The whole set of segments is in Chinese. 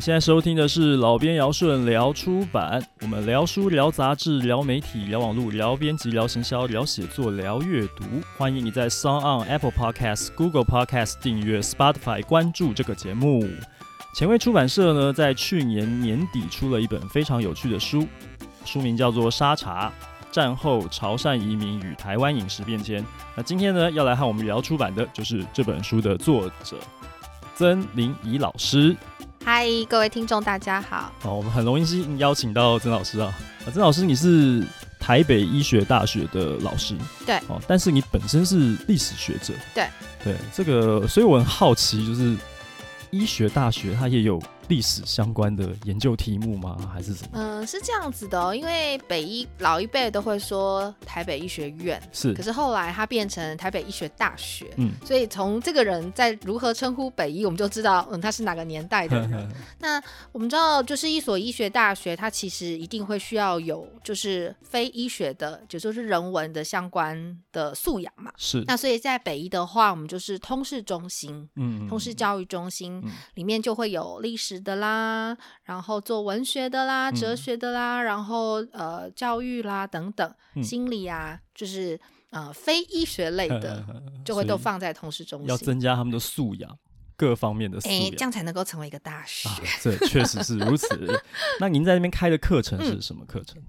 你现在收听的是老编姚顺聊出版，我们聊书、聊杂志、聊媒体、聊网络、聊编辑、聊行销、聊写作、聊阅读。欢迎你在 SoundOn、Apple Podcast、Google Podcast 订阅、Spotify 关注这个节目。前卫出版社呢，在去年年底出了一本非常有趣的书，书名叫做《沙茶：战后潮汕移民与台湾饮食变迁》。那今天呢，要来和我们聊出版的就是这本书的作者曾林怡老师。嗨，各位听众，大家好。好，我们很荣幸邀请到曾老师啊。啊，曾老师，你是台北医学大学的老师，对。哦，但是你本身是历史学者，对。对，这个，所以我很好奇，就是医学大学它也有历史相关的研究题目吗？还是什么？嗯，是这样子的哦，因为北医老一辈都会说台北医学院，是，可是后来它变成台北医学大学，嗯，所以从这个人在如何称呼北医，我们就知道，嗯，他是哪个年代的人。那我们知道，就是一所医学大学，它其实一定会需要有就是非医学的，就说是人文的相关的素养嘛。是。那所以在北医的话，我们就是通识中心，嗯，通识教育中心，嗯，里面就会有历史的啦，然后做文学的啦，哲学的啦，嗯、然后呃教育啦等等，嗯、心理啊，就是呃非医学类 的，就会都放在通识中心，要增加他们的素养，各方面的素养，这样才能够成为一个大学。啊、这确实是如此。那您在那边开的课程是什么课程？嗯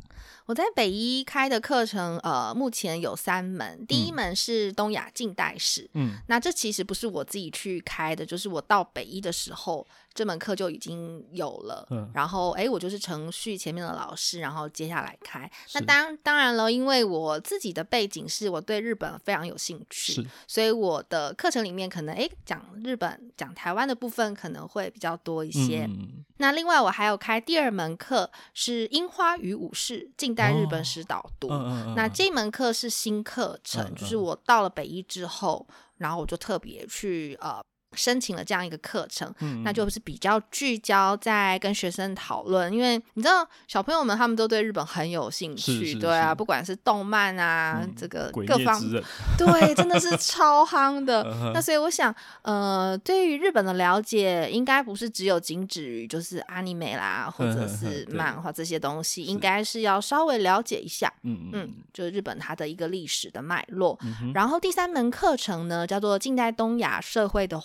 我在北医开的课程，呃，目前有三门。第一门是东亚近代史，嗯，那这其实不是我自己去开的，就是我到北医的时候，这门课就已经有了。嗯，然后，哎，我就是程序前面的老师，然后接下来开。那当当然了，因为我自己的背景是我对日本非常有兴趣，所以我的课程里面可能，哎，讲日本、讲台湾的部分可能会比较多一些。嗯，那另外我还有开第二门课是樱花与武士近代日本史导读，那这门课是新课程，就是我到了北一之后，然后我就特别去呃。申请了这样一个课程，嗯、那就是比较聚焦在跟学生讨论，因为你知道小朋友们他们都对日本很有兴趣，是是是对啊，不管是动漫啊，嗯、这个各方，对，真的是超夯的。那所以我想，呃，对于日本的了解，应该不是只有仅止于就是 anime 啦，或者是漫画这些东西，应该是要稍微了解一下，嗯嗯，就是日本它的一个历史的脉络。嗯、然后第三门课程呢，叫做近代东亚社会的。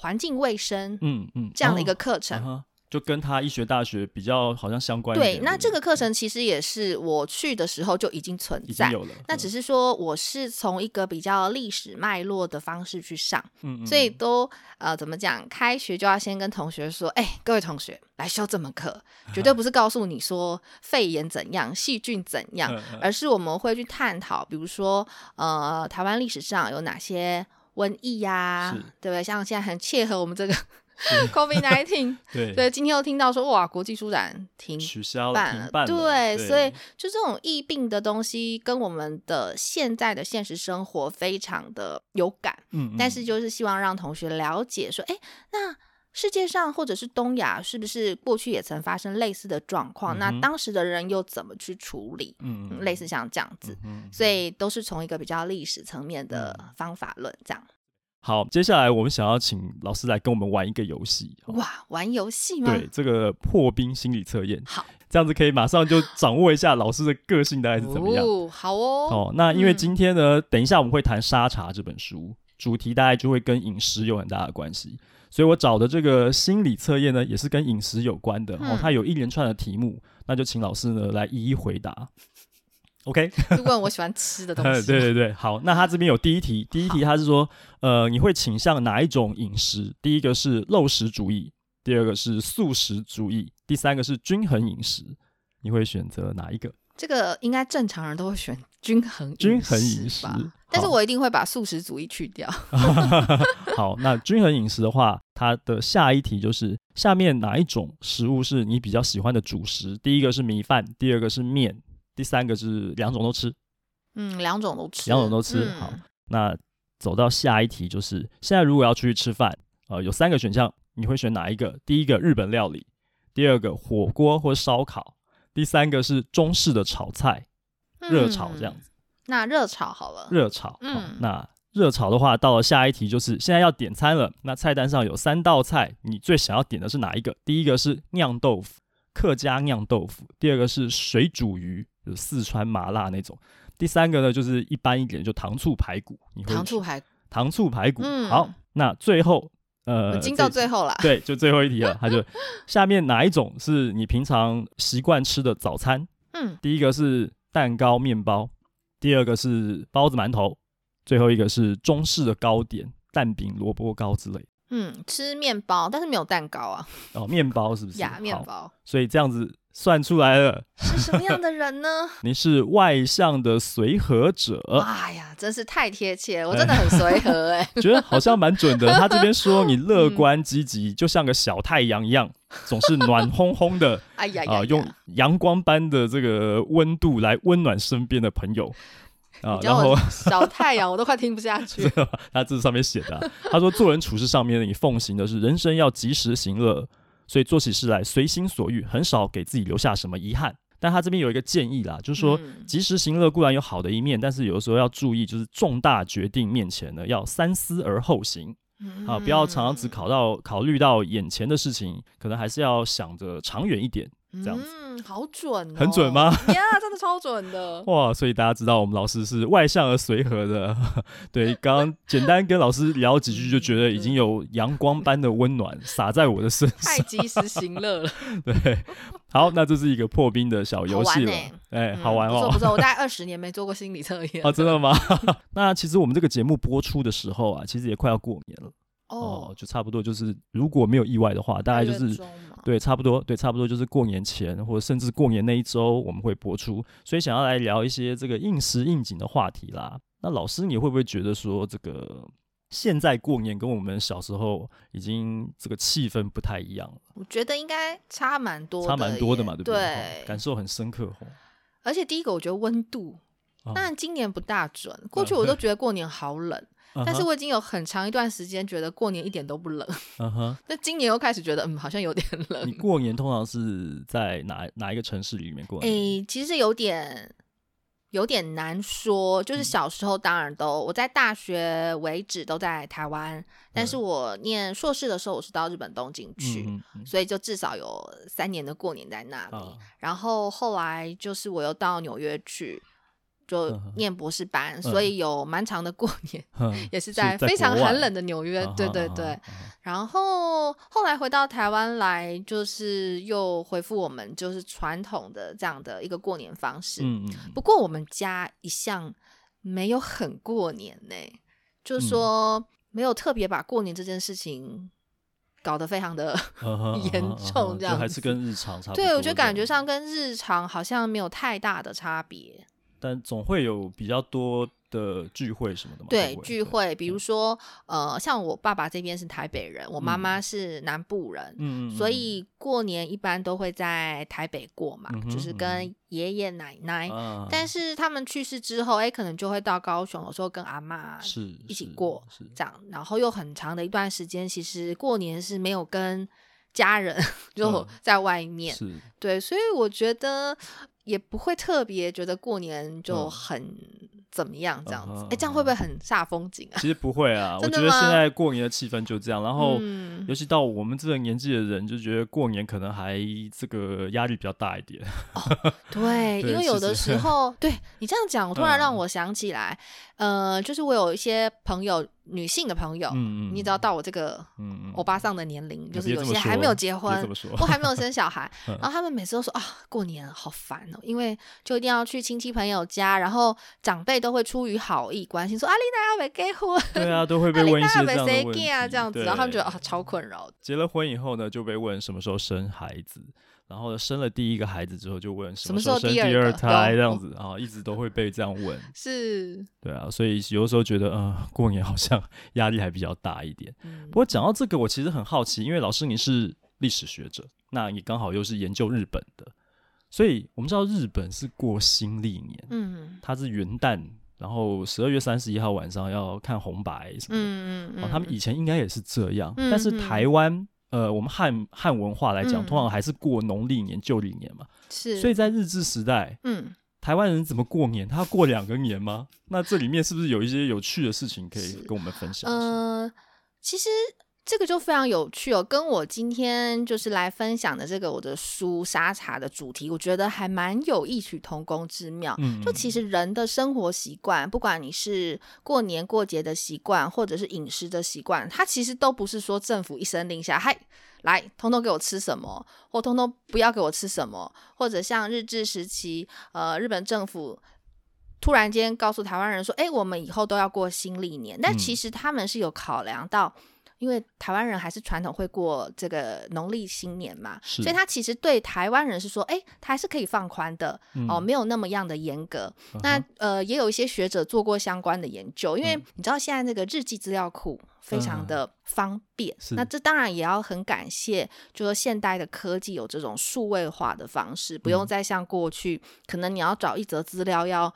环境卫生，嗯嗯，这样的一个课程，哦啊，就跟他医学大学比较好像相关。对，那这个课程其实也是我去的时候就已经存在，有了。那只是说我是从一个比较历史脉络的方式去上，嗯嗯，所以都呃怎么讲，开学就要先跟同学说，哎、欸，各位同学来修这门课，绝对不是告诉你说肺炎怎样、细菌怎样，而是我们会去探讨，比如说呃台湾历史上有哪些。瘟疫呀、啊，对不对？像现在很切合我们这个 COVID-19，对，所以今天又听到说哇，国际书展停取消了，停办了，对，对，所以就这种疫病的东西，跟我们的现在的现实生活非常的有感，嗯，嗯，但是就是希望让同学了解说，哎，那。世界上或者是东亚，是不是过去也曾发生类似的状况？嗯、那当时的人又怎么去处理？嗯，嗯，类似像这样子，嗯、所以都是从一个比较历史层面的方法论这样。好，接下来我们想要请老师来跟我们玩一个游戏。哇，玩游戏吗？对，这个破冰心理测验。好，这样子可以马上就掌握一下老师的个性大概是怎么样。哦，好哦。哦，那因为今天呢，嗯、等一下我们会谈《沙茶》这本书，主题大概就会跟饮食有很大的关系。所以我找的这个心理测验呢，也是跟饮食有关的、嗯、哦。它有一连串的题目，那就请老师呢来一一回答。OK？就问我喜欢吃的东西，对对对，好。那他这边有第一题，第一题他是说，呃，你会倾向哪一种饮食？第一个是肉食主义，第二个是素食主义，第三个是均衡饮食。你会选择哪一个？这个应该正常人都会选均衡均衡饮食，但是我一定会把素食主义去掉。好，那均衡饮食的话，它的下一题就是下面哪一种食物是你比较喜欢的主食？第一个是米饭，第二个是面，第三个是两种都吃。嗯，两种都吃，两种都吃。嗯、好，那走到下一题就是现在如果要出去吃饭，呃，有三个选项，你会选哪一个？第一个日本料理，第二个火锅或烧烤，第三个是中式的炒菜，热炒这样子。嗯、那热炒好了。热炒，嗯，那。热炒的话，到了下一题就是现在要点餐了。那菜单上有三道菜，你最想要点的是哪一个？第一个是酿豆腐，客家酿豆腐；第二个是水煮鱼，就是四川麻辣那种；第三个呢，就是一般一点，就糖醋排骨。你会糖醋排糖醋排骨。嗯、好，那最后呃，已经到最后了，对，就最后一题了。他就下面哪一种是你平常习惯吃的早餐？嗯，第一个是蛋糕面包，第二个是包子馒头。最后一个是中式的糕点，蛋饼、萝卜糕之类。嗯，吃面包，但是没有蛋糕啊。哦，面包是不是？呀，面包。所以这样子算出来了，是什么样的人呢？你是外向的随和者。哎呀，真是太贴切了，我真的很随和哎、欸。觉得好像蛮准的。他这边说你乐观积极，就像个小太阳一样，总是暖烘烘的。哎呀用阳光般的这个温度来温暖身边的朋友。啊，然后小太阳我都快听不下去。他这上面写的、啊，他说做人处事上面你奉行的是人生要及时行乐，所以做起事来随心所欲，很少给自己留下什么遗憾。但他这边有一个建议啦，就是说及时行乐固然有好的一面，但是有的时候要注意，就是重大决定面前呢，要三思而后行。啊，不要常常只考到考虑到眼前的事情，可能还是要想着长远一点。这样子，嗯，好准、哦，很准吗？呀，真的超准的 哇！所以大家知道我们老师是外向而随和的。对，刚刚简单跟老师聊几句，就觉得已经有阳光般的温暖洒在我的身上，太及时行乐了。对，好，那这是一个破冰的小游戏了，哎、欸，好玩哦。不错不错，我大概二十年没做过心理测验。啊，真的吗？那其实我们这个节目播出的时候啊，其实也快要过年了。哦，就差不多就是，如果没有意外的话，大概就是对，差不多对，差不多就是过年前或者甚至过年那一周我们会播出，所以想要来聊一些这个应时应景的话题啦。那老师，你会不会觉得说，这个现在过年跟我们小时候已经这个气氛不太一样了？我觉得应该差蛮多，差蛮多的嘛，对不对？对，感受很深刻。而且第一个，我觉得温度，但今年不大准，过去我都觉得过年好冷。但是我已经有很长一段时间觉得过年一点都不冷，嗯哼。那今年又开始觉得，嗯，好像有点 冷。你过年通常是在哪哪一个城市里面过？诶、欸，其实有点有点难说。就是小时候当然都、嗯、我在大学为止都在台湾，但是我念硕士的时候我是到日本东京去，嗯、所以就至少有三年的过年在那里。嗯、然后后来就是我又到纽约去。就念博士班，嗯、所以有蛮长的过年，嗯、也是在非常寒冷的纽约。嗯、对对对，嗯、然后后来回到台湾来，就是又恢复我们就是传统的这样的一个过年方式。嗯嗯。不过我们家一向没有很过年呢，就是说没有特别把过年这件事情搞得非常的 严重，这样还是跟日常差不多。对，我觉得感觉上跟日常好像没有太大的差别。但总会有比较多的聚会什么的嘛？对，聚会，比如说，呃，像我爸爸这边是台北人，嗯、我妈妈是南部人，嗯，所以过年一般都会在台北过嘛，嗯、就是跟爷爷奶奶。嗯、但是他们去世之后，哎，可能就会到高雄，有时候跟阿妈是一起过，是这样，然后又很长的一段时间，其实过年是没有跟家人 就在外面，嗯、对，所以我觉得。也不会特别觉得过年就很怎么样这样子，哎、嗯，这样会不会很煞风景啊？其实不会啊，我觉得现在过年的气氛就这样。然后，尤其到我们这个年纪的人，就觉得过年可能还这个压力比较大一点。哦、对，对因为有的时 候，对你这样讲，我突然让我想起来，嗯、呃，就是我有一些朋友。女性的朋友，嗯嗯，你只要到我这个欧巴桑的年龄，嗯嗯，就是有些还没有结婚，或 还没有生小孩，然后他们每次都说啊，过年好烦哦，因为就一定要去亲戚朋友家，然后长辈都会出于好意关心说啊，你哪要没结婚？对啊，都会被问一些这样的问题啊，这样子，然后他们觉得啊，超困扰。结了婚以后呢，就被问什么时候生孩子。然后生了第一个孩子之后，就问什么时候生第二胎这样子啊，一直都会被这样问。是，对啊，所以有的时候觉得，嗯、呃，过年好像 压力还比较大一点。嗯、不过讲到这个，我其实很好奇，因为老师你是历史学者，那你刚好又是研究日本的，所以我们知道日本是过新历年，嗯，它是元旦，然后十二月三十一号晚上要看红白什么的，嗯嗯嗯、哦，他们以前应该也是这样，嗯、但是台湾。呃，我们汉汉文化来讲，嗯、通常还是过农历年、旧历年嘛。是，所以在日治时代，嗯，台湾人怎么过年？他要过两个年吗？那这里面是不是有一些有趣的事情可以跟我们分享？嗯、呃，其实。这个就非常有趣哦，跟我今天就是来分享的这个我的书沙茶的主题，我觉得还蛮有异曲同工之妙。嗯，就其实人的生活习惯，不管你是过年过节的习惯，或者是饮食的习惯，它其实都不是说政府一声令下，嗨，来，通通给我吃什么，或通通不要给我吃什么，或者像日治时期，呃，日本政府突然间告诉台湾人说，哎，我们以后都要过新历年，但其实他们是有考量到。因为台湾人还是传统会过这个农历新年嘛，所以他其实对台湾人是说，哎，他还是可以放宽的、嗯、哦，没有那么样的严格。嗯、那呃，也有一些学者做过相关的研究，因为你知道现在那个日记资料库非常的方便，嗯、那这当然也要很感谢，就是现代的科技有这种数位化的方式，不用再像过去，嗯、可能你要找一则资料要。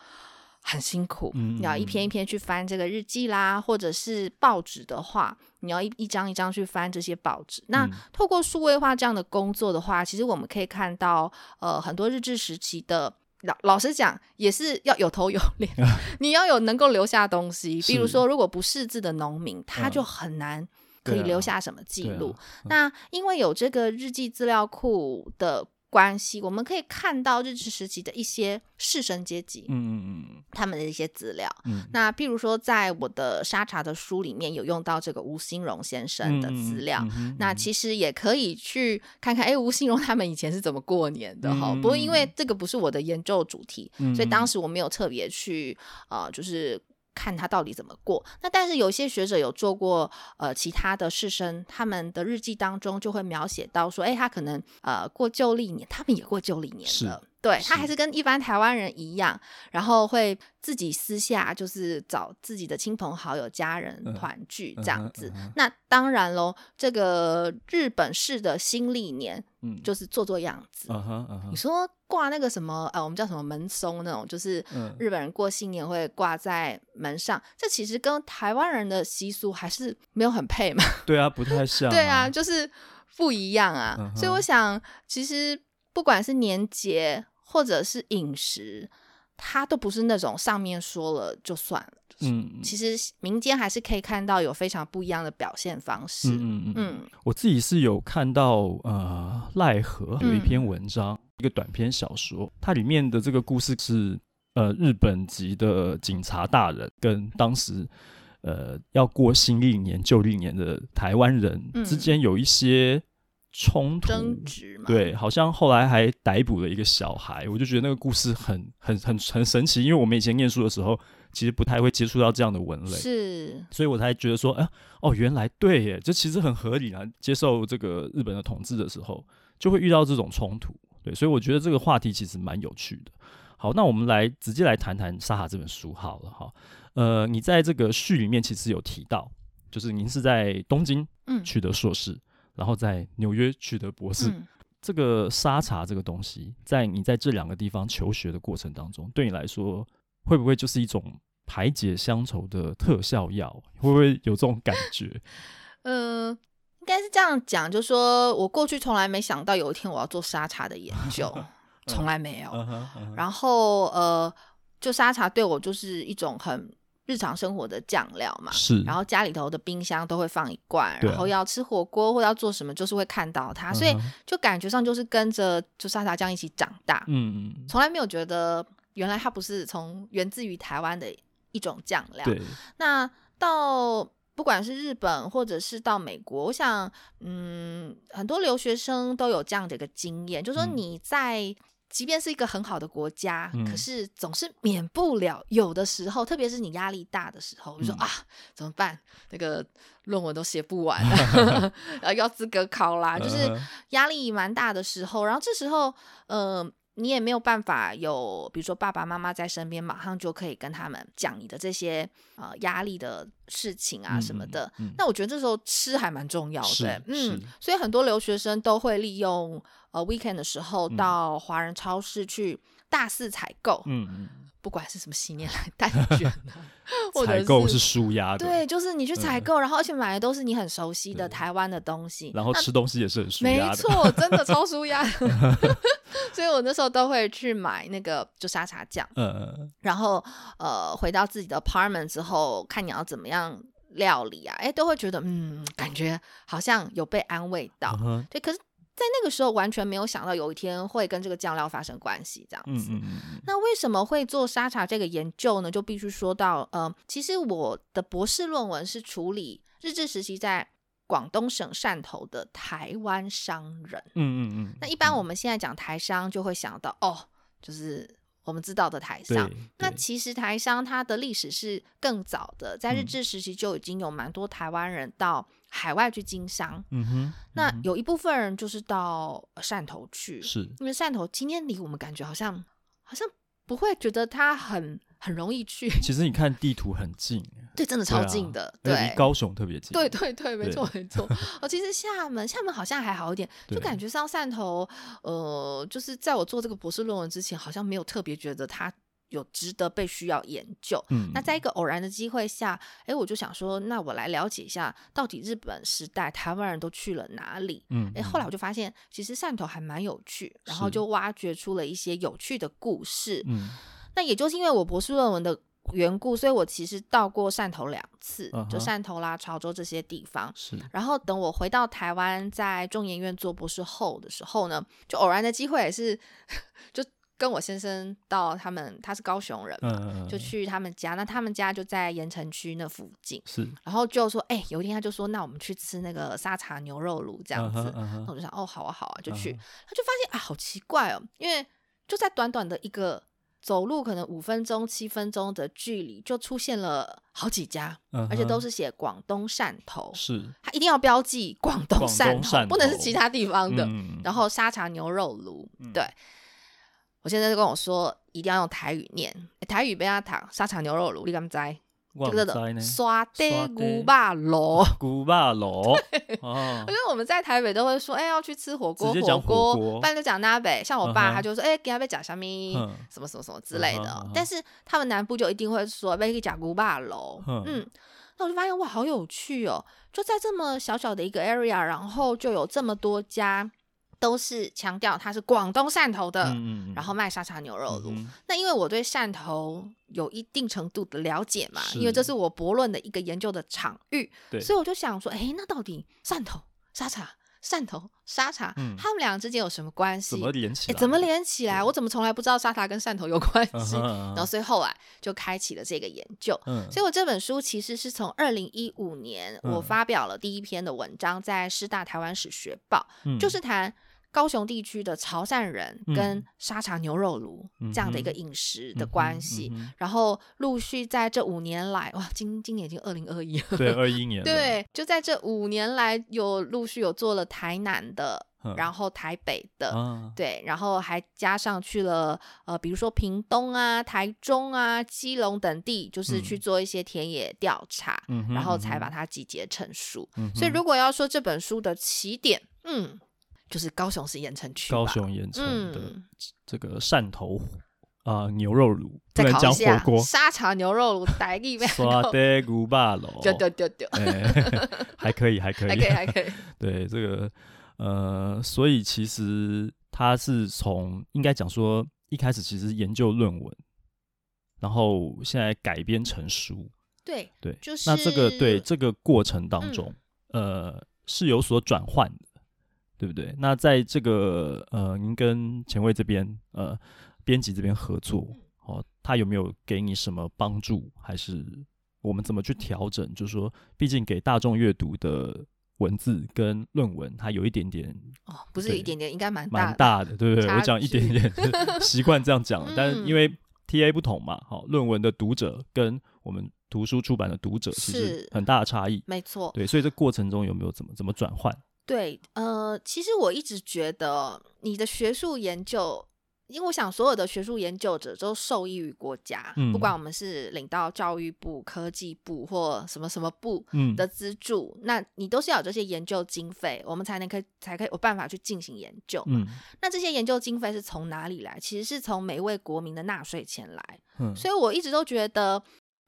很辛苦，你要一篇一篇去翻这个日记啦，或者是报纸的话，你要一一张一张去翻这些报纸。那透过数位化这样的工作的话，其实我们可以看到，呃，很多日治时期的老老实讲，也是要有头有脸，你要有能够留下东西。比如说，如果不识字的农民，他就很难可以留下什么记录。那因为有这个日记资料库的。关系，我们可以看到日治时期的一些士绅阶级，嗯嗯嗯，他们的一些资料。嗯，那譬如说，在我的沙茶的书里面有用到这个吴兴荣先生的资料，嗯嗯、那其实也可以去看看，哎，吴兴荣他们以前是怎么过年的哈？嗯、不过因为这个不是我的研究主题，嗯、所以当时我没有特别去呃，就是。看他到底怎么过。那但是有些学者有做过呃其他的士绅，他们的日记当中就会描写到说，哎，他可能呃过旧历年，他们也过旧历年了。对，他还是跟一般台湾人一样，然后会自己私下就是找自己的亲朋好友、家人团聚这样子。嗯嗯嗯、那当然喽，这个日本式的新历年，嗯，就是做做样子。你说挂那个什么呃，我们叫什么门松那种，就是日本人过新年会挂在门上，嗯、这其实跟台湾人的习俗还是没有很配嘛。对啊，不太像、啊。对啊，就是不一样啊。嗯、所以我想，其实不管是年节。或者是饮食，它都不是那种上面说了就算了。嗯，其实民间还是可以看到有非常不一样的表现方式。嗯嗯嗯。嗯我自己是有看到呃，赖和有一篇文章，嗯、一个短篇小说，它里面的这个故事是呃，日本籍的警察大人跟当时呃要过新历年旧历年的台湾人之间有一些。冲突争执嘛，对，好像后来还逮捕了一个小孩，我就觉得那个故事很很很很神奇，因为我们以前念书的时候，其实不太会接触到这样的文类，是，所以我才觉得说，哎，哦，原来对耶，这其实很合理啊。接受这个日本的统治的时候，就会遇到这种冲突，对，所以我觉得这个话题其实蛮有趣的。好，那我们来直接来谈谈《沙哈》这本书好了哈。呃，你在这个序里面其实有提到，就是您是在东京取得硕士。嗯然后在纽约取得博士，嗯、这个沙茶这个东西，在你在这两个地方求学的过程当中，对你来说会不会就是一种排解乡愁的特效药？会不会有这种感觉？呃，应该是这样讲，就是说我过去从来没想到有一天我要做沙茶的研究，从来没有。然后呃，就沙茶对我就是一种很。日常生活的酱料嘛，是，然后家里头的冰箱都会放一罐，然后要吃火锅或要做什么，就是会看到它，嗯、所以就感觉上就是跟着就沙茶酱一起长大，嗯嗯，从来没有觉得原来它不是从源自于台湾的一种酱料。对，那到不管是日本或者是到美国，我想，嗯，很多留学生都有这样的一个经验，就是说你在。嗯即便是一个很好的国家，嗯、可是总是免不了有的时候，特别是你压力大的时候，比如说啊，怎么办？那个论文都写不完，然后要资格考啦，就是压力蛮大的时候。然后这时候，呃，你也没有办法有，比如说爸爸妈妈在身边，马上就可以跟他们讲你的这些呃压力的事情啊什么的。嗯嗯、那我觉得这时候吃还蛮重要的，嗯，所以很多留学生都会利用。呃，weekend 的时候到华人超市去大肆采购，嗯嗯，不管是什么新年来蛋卷啊，采购是舒压的，对，就是你去采购，然后而且买的都是你很熟悉的台湾的东西，然后吃东西也是很舒压的，没错，真的超舒压的。所以我那时候都会去买那个就沙茶酱，嗯，然后呃回到自己的 apartment 之后，看你要怎么样料理啊，哎，都会觉得嗯，感觉好像有被安慰到，嗯、对，可是。在那个时候，完全没有想到有一天会跟这个酱料发生关系，这样子。嗯嗯嗯。那为什么会做沙茶这个研究呢？就必须说到，呃，其实我的博士论文是处理日治时期在广东省汕头的台湾商人。嗯嗯嗯。那一般我们现在讲台商，就会想到哦，就是我们知道的台商。那其实台商它的历史是更早的，在日治时期就已经有蛮多台湾人到。海外去经商，嗯哼，那有一部分人就是到汕头去，是因为汕头今天离我们感觉好像好像不会觉得它很很容易去。其实你看地图很近，对，真的超近的，对，离高雄特别近。对对对，没错 没错。哦，其实厦门厦门好像还好一点，就感觉上汕头，呃，就是在我做这个博士论文之前，好像没有特别觉得它。有值得被需要研究。嗯，那在一个偶然的机会下，哎，我就想说，那我来了解一下，到底日本时代台湾人都去了哪里？嗯，哎，后来我就发现，其实汕头还蛮有趣，然后就挖掘出了一些有趣的故事。嗯，那也就是因为我博士论文的缘故，所以我其实到过汕头两次，就汕头啦、潮州这些地方。是，然后等我回到台湾，在中研院做博士后的时候呢，就偶然的机会也是就。跟我先生到他们，他是高雄人嘛，嗯、就去他们家。那他们家就在盐城区那附近，是。然后就说，哎、欸，有一天他就说，那我们去吃那个沙茶牛肉炉这样子。嗯嗯、那我就想，哦，好啊，好啊，就去。嗯、他就发现啊，好奇怪哦，因为就在短短的一个走路可能五分钟、七分钟的距离，就出现了好几家，嗯、而且都是写广东汕头，是。它一定要标记广东汕头，头不能是其他地方的。嗯、然后沙茶牛肉炉，嗯、对。我现在就跟我说，一定要用台语念，欸、台语被他躺沙茶牛肉炉，你敢知？这个的刷爹古巴罗，古巴罗。因为我们在台北都会说，哎、欸，要去吃火锅，火锅，不然就讲那北。像我爸，他就说，哎、uh，给他被讲虾米，什么什么什么之类的。Uh uh. 但是他们南部就一定会说，被讲古巴罗。Uh huh. 嗯，那我就发现哇，好有趣哦！就在这么小小的一个 area，然后就有这么多家。都是强调它是广东汕头的，嗯嗯然后卖沙茶牛肉那因为我对汕头有一定程度的了解嘛，因为这是我博论的一个研究的场域，所以我就想说，哎，那到底汕头沙茶、汕头沙茶，嗯、他们俩之间有什么关系？怎么连起来？怎么连起来？我怎么从来不知道沙茶跟汕头有关系？嗯嗯、然后所以后来就开启了这个研究。嗯、所以我这本书其实是从二零一五年我发表了第一篇的文章，在师大台湾史学报，嗯、就是谈。高雄地区的潮汕人跟沙茶牛肉炉这样的一个饮食的关系，然后陆续在这五年来，哇，今今年已经二零二一了，对，二一年，对，就在这五年来有陆续有做了台南的，然后台北的，对，然后还加上去了呃，比如说屏东啊、台中啊、基隆等地，就是去做一些田野调查，然后才把它集结成书。所以如果要说这本书的起点，嗯。就是高雄市盐城区，高雄盐埕的这个汕头啊牛肉炉，再讲火锅沙茶牛肉炉，台语刷的古巴楼，丢丢丢丢，还可以还可以。还可以还可以，对这个呃，所以其实他是从应该讲说一开始其实研究论文，然后现在改编成书，对对，就是那这个对这个过程当中，呃是有所转换的。对不对？那在这个呃，您跟前卫这边呃，编辑这边合作，哦，他有没有给你什么帮助？还是我们怎么去调整？就是说，毕竟给大众阅读的文字跟论文，它有一点点哦，不是一点点，应该蛮蛮大的，对不对？我讲一点点，习惯这样讲。嗯、但是因为 TA 不同嘛，好、哦，论文的读者跟我们图书出版的读者其实很大的差异，没错。对，所以这过程中有没有怎么怎么转换？对，呃，其实我一直觉得你的学术研究，因为我想所有的学术研究者都受益于国家，嗯、不管我们是领到教育部、科技部或什么什么部的资助，嗯、那你都是要有这些研究经费，我们才能可以才可以有办法去进行研究。嗯，那这些研究经费是从哪里来？其实是从每一位国民的纳税钱来。嗯，所以我一直都觉得。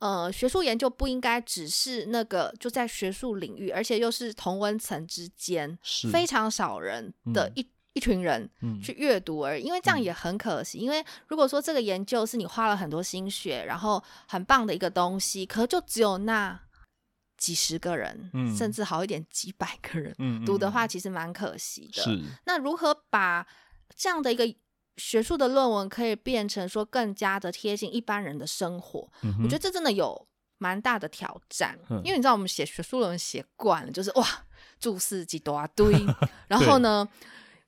呃，学术研究不应该只是那个就在学术领域，而且又是同温层之间非常少人的一、嗯、一群人去阅读而已，嗯、因为这样也很可惜。嗯、因为如果说这个研究是你花了很多心血，然后很棒的一个东西，可就只有那几十个人，嗯、甚至好一点几百个人读的话，其实蛮可惜的。是。那如何把这样的一个学术的论文可以变成说更加的贴近一般人的生活？嗯、我觉得这真的有蛮大的挑战。嗯、因为你知道，我们写学术论文写惯了，就是哇，注释几大堆，然后呢？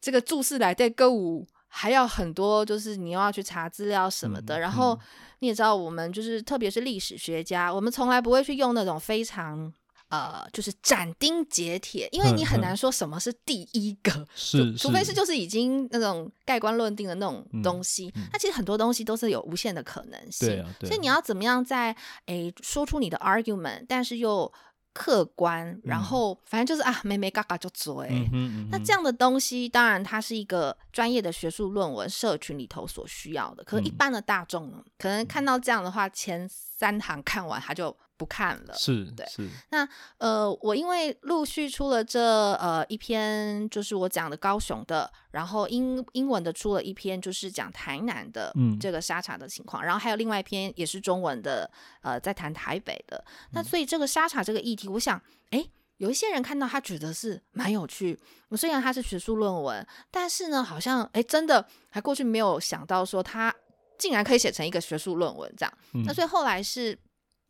这个注释来对歌舞还要很多，就是你又要去查资料什么的。嗯、然后你也知道，我们就是特别是历史学家，我们从来不会去用那种非常呃，就是斩钉截铁，因为你很难说什么是第一个，是除非是就是已经那种盖棺论定的那种东西。那、嗯嗯、其实很多东西都是有无限的可能性，对啊对啊，所以你要怎么样在诶说出你的 argument，但是又。客观，然后反正就是啊，没没嘎嘎就做。嗯嗯、那这样的东西，当然它是一个专业的学术论文社群里头所需要的。可是，一般的大众、嗯、可能看到这样的话，前三行看完他就。不看了，是对，是那呃，我因为陆续出了这呃一篇，就是我讲的高雄的，然后英英文的出了一篇，就是讲台南的这个沙茶的情况，嗯、然后还有另外一篇也是中文的，呃，在谈台北的。那所以这个沙茶这个议题，我想，哎，有一些人看到他觉得是蛮有趣。虽然他是学术论文，但是呢，好像哎，真的还过去没有想到说他竟然可以写成一个学术论文这样。嗯、那所以后来是。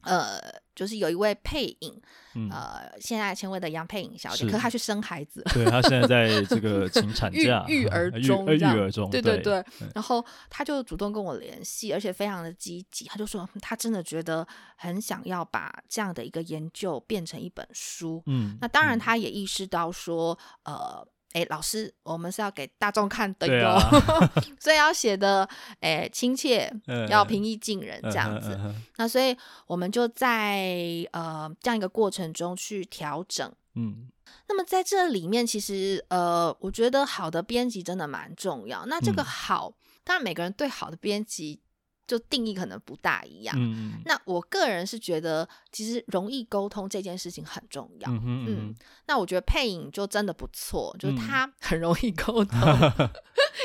呃，就是有一位配影，嗯、呃，现在前卫的杨配影小姐，可是她去生孩子，对，她现在在 这个请产假，育儿 中，育儿中，对对对。对然后她就主动跟我联系，而且非常的积极，她就说她真的觉得很想要把这样的一个研究变成一本书。嗯，那当然她也意识到说，嗯、呃。哎，老师，我们是要给大众看的哟，啊、所以要写的哎亲切，嗯、要平易近人这样子。嗯嗯嗯、那所以我们就在呃这样一个过程中去调整。嗯，那么在这里面，其实呃，我觉得好的编辑真的蛮重要。那这个好，嗯、当然每个人对好的编辑。就定义可能不大一样。嗯，那我个人是觉得，其实容易沟通这件事情很重要。嗯嗯，嗯。那我觉得配影就真的不错，就是他 很容易沟通，嗯、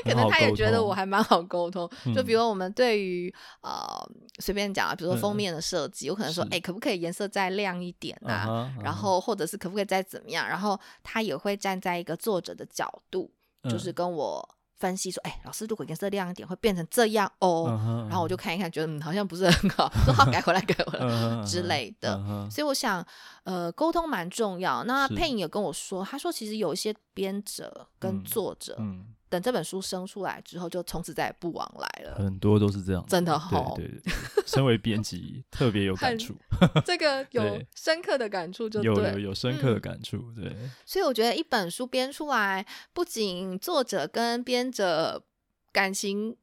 可能他也觉得我还蛮好沟通。嗯、就比如我们对于呃随便讲啊，比如说封面的设计，嗯、我可能说，哎、欸，可不可以颜色再亮一点啊？嗯嗯、然后或者是可不可以再怎么样？然后他也会站在一个作者的角度，就是跟我。分析说，哎、欸，老师，如果颜色亮一点，会变成这样哦。Uh huh, 然后我就看一看，觉得嗯，好像不是很好，说 好改回来，改回来、uh huh, 之类的。Uh huh. 所以我想，呃，沟通蛮重要。那配影也跟我说，是他说其实有一些编者跟作者。嗯嗯等这本书生出来之后，就从此再也不往来了。很多都是这样，真的好。对对对，身为编辑特别有感触，这个 有深刻的感触，就有有深刻的感触，对。所以我觉得一本书编出来，不仅作者跟编者感情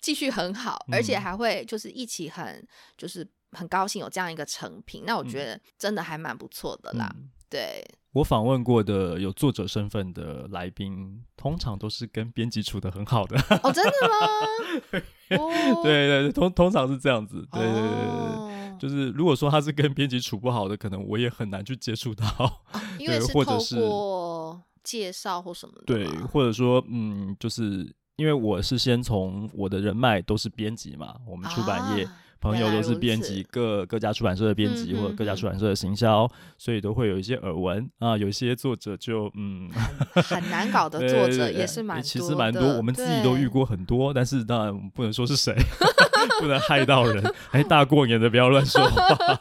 继续很好，而且还会就是一起很就是很高兴有这样一个成品。那我觉得真的还蛮不错的啦，对。我访问过的有作者身份的来宾，通常都是跟编辑处的很好的。哦，真的吗？对对对，通通常是这样子。对对对对，哦、就是如果说他是跟编辑处不好的，可能我也很难去接触到。哦、因为是透过介绍或什么的。对，或者说，嗯，就是因为我是先从我的人脉都是编辑嘛，我们出版业。啊朋友都是编辑，各各家出版社的编辑或者各家出版社的行销，所以都会有一些耳闻啊。有些作者就嗯很，很难搞的作者 也是蛮多，其实蛮多，我们自己都遇过很多，但是当然不能说是谁，不能害到人。哎，大过年的不要乱说话。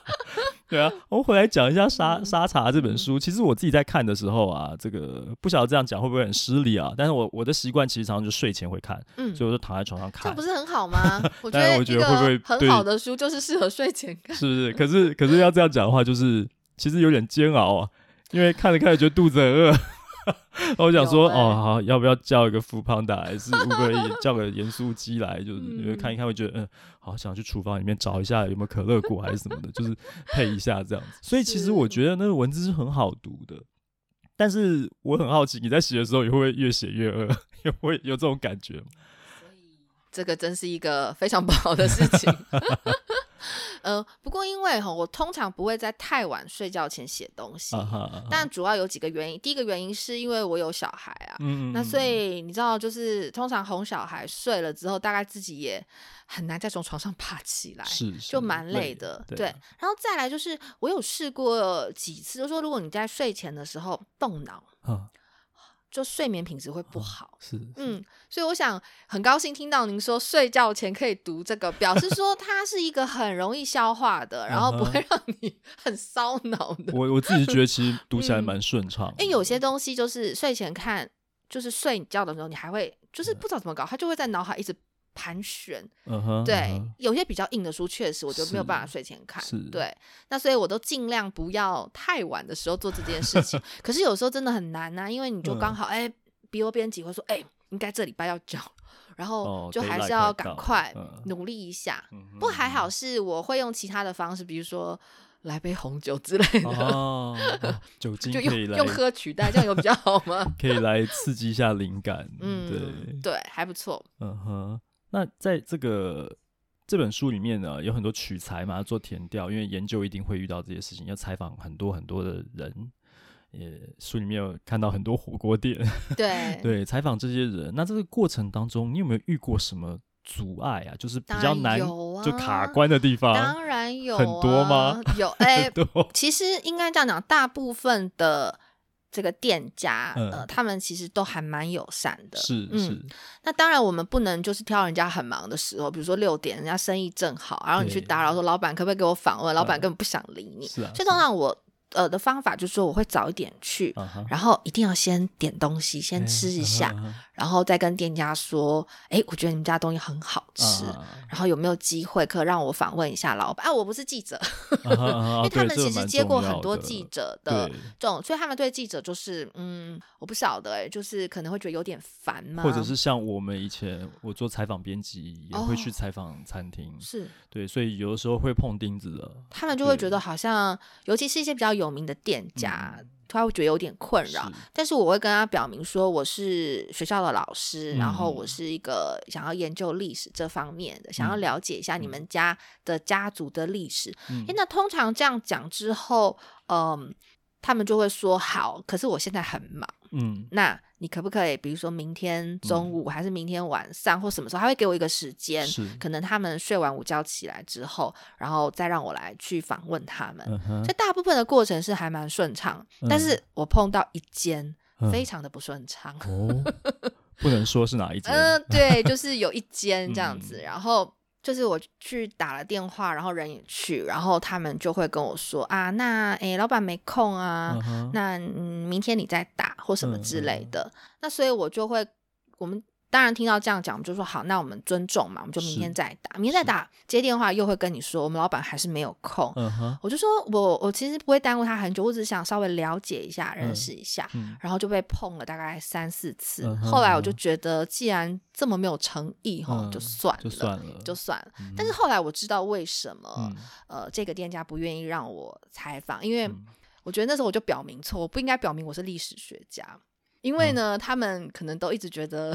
对啊，我们回来讲一下沙《沙沙茶》这本书。其实我自己在看的时候啊，这个不晓得这样讲会不会很失礼啊？但是我我的习惯其实常常就睡前会看，嗯，所以我就躺在床上看，这不是很好吗？我觉得，我觉得会不会很好的书就是适合睡前看？是不是？可是可是要这样讲的话，就是其实有点煎熬啊，因为看着看着觉得肚子很饿。我想说，欸、哦，好，要不要叫一个 foodpanda，还是 Uber Eats 叫个盐酥鸡来？就是因为看一看，会觉得，嗯，好想去厨房里面找一下有没有可乐果还是什么的，就是配一下这样子。所以其实我觉得那个文字是很好读的，但是我很好奇，你在写的时候也会越写越饿？也会有这种感觉吗？所以这个真是一个非常不好的事情。呃，不过因为哈，我通常不会在太晚睡觉前写东西，但主要有几个原因。第一个原因是因为我有小孩啊，那所以你知道，就是通常哄小孩睡了之后，大概自己也很难再从床上爬起来，是，是就蛮累的，累对。然后再来就是，我有试过几次，就是说如果你在睡前的时候动脑，啊就睡眠品质会不好，哦、是，是，嗯，所以我想很高兴听到您说睡觉前可以读这个，表示说它是一个很容易消化的，然后不会让你很烧脑的。我我自己觉得其实 读起来蛮顺畅，因为有些东西就是睡前看，就是睡觉的时候你还会就是不知道怎么搞，它就会在脑海一直。盘旋，uh 对，uh. 有些比较硬的书，确实我就没有办法睡前看。是，对，那所以我都尽量不要太晚的时候做这件事情。可是有时候真的很难呐、啊，因为你就刚好，哎、uh 比如编辑会说，哎、欸，应该这礼拜要交，然后就还是要赶快努力一下。Uh. 不过还好是我会用其他的方式，比如说来杯红酒之类的，uh. 酒精就用用喝取代，这样有比较好吗？可以来刺激一下灵感，嗯，对对，还不错，嗯哼、uh。那在这个这本书里面呢，有很多取材嘛，做填调，因为研究一定会遇到这些事情，要采访很多很多的人。也书里面有看到很多火锅店，对对，采访这些人。那这个过程当中，你有没有遇过什么阻碍啊？就是比较难就卡关的地方？当然有、啊，很多吗？有哎，多其实应该这样讲，大部分的。这个店家，呃，他们其实都还蛮友善的。是是。那当然，我们不能就是挑人家很忙的时候，比如说六点，人家生意正好，然后你去打扰说老板可不可以给我访问？老板根本不想理你。是啊。所以通常我呃的方法就是说，我会早一点去，然后一定要先点东西，先吃一下。然后再跟店家说，哎，我觉得你们家东西很好吃，啊、然后有没有机会可以让我访问一下老板？啊，我不是记者，因为他们其实接过很多记者的这种，所以他们对记者就是，嗯，我不晓得，哎，就是可能会觉得有点烦嘛。或者是像我们以前我做采访编辑也会去采访餐厅，哦、是对，所以有的时候会碰钉子的。他们就会觉得好像，尤其是一些比较有名的店家。嗯他会觉得有点困扰，是但是我会跟他表明说，我是学校的老师，嗯、然后我是一个想要研究历史这方面的，嗯、想要了解一下你们家的家族的历史。嗯、那通常这样讲之后，嗯，他们就会说好，可是我现在很忙，嗯，那。你可不可以，比如说明天中午，还是明天晚上，或什么时候，他会给我一个时间，是可能他们睡完午觉起来之后，然后再让我来去访问他们。嗯、所以大部分的过程是还蛮顺畅，嗯、但是我碰到一间非常的不顺畅，嗯哦、不能说是哪一间。嗯、呃，对，就是有一间这样子，嗯、然后。就是我去打了电话，然后人也去，然后他们就会跟我说啊，那诶，老板没空啊，那嗯，明天你再打或什么之类的。嗯、那所以我就会我们。当然听到这样讲，我们就说好，那我们尊重嘛，我们就明天再打，明天再打接电话又会跟你说，我们老板还是没有空。Uh. 我就说我我其实不会耽误他很久，我只是想稍微了解一下、认识一下，嗯、然后就被碰了大概三四次。Uh. 后来我就觉得，既然这么没有诚意哈、uh. 就算了，就算了，就算了。嗯、但是后来我知道为什么、嗯、呃这个店家不愿意让我采访，因为我觉得那时候我就表明错，我不应该表明我是历史学家，因为呢，嗯、他们可能都一直觉得。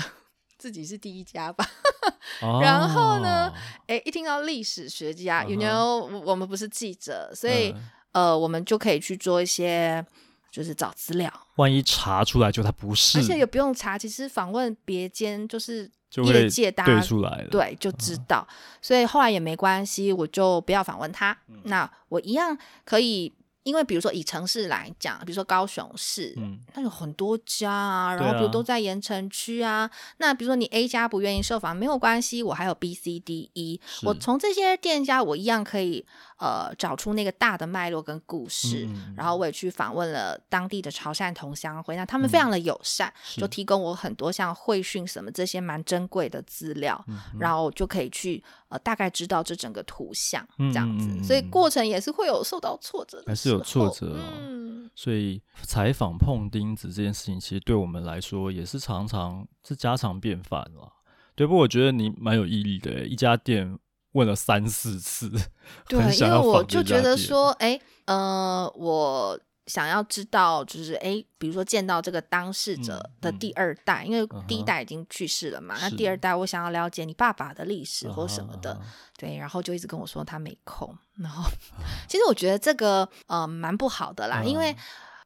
自己是第一家吧，然后呢，哎、欸，一听到历史学家、uh huh.，you know，我们不是记者，所以、uh. 呃，我们就可以去做一些，就是找资料。万一查出来就他不是，而且也不用查，其实访问别间就是业界大家对出来了，对，就知道。Uh. 所以后来也没关系，我就不要访问他。嗯、那我一样可以。因为比如说以城市来讲，比如说高雄市，嗯，那有很多家啊，然后比如都在盐城区啊。啊那比如说你 A 家不愿意受访，没有关系，我还有 B、C、D、E，我从这些店家我一样可以呃找出那个大的脉络跟故事，嗯、然后我也去访问了当地的潮汕同乡会，那他们非常的友善，嗯、就提供我很多像会讯什么这些蛮珍贵的资料，嗯、然后就可以去呃大概知道这整个图像这样子，嗯、所以过程也是会有受到挫折的，有挫折、哦，嗯、所以采访碰钉子这件事情，其实对我们来说也是常常是家常便饭了。对，不过我觉得你蛮有毅力的，一家店问了三四次，对，因为我就觉得说，哎，呃，我想要知道，就是哎，比如说见到这个当事者的第二代，嗯嗯、因为第一代已经去世了嘛，嗯、那第二代我想要了解你爸爸的历史或什么的，啊、对，然后就一直跟我说他没空，然后 其实我觉得这个呃蛮不好的啦，嗯、因为。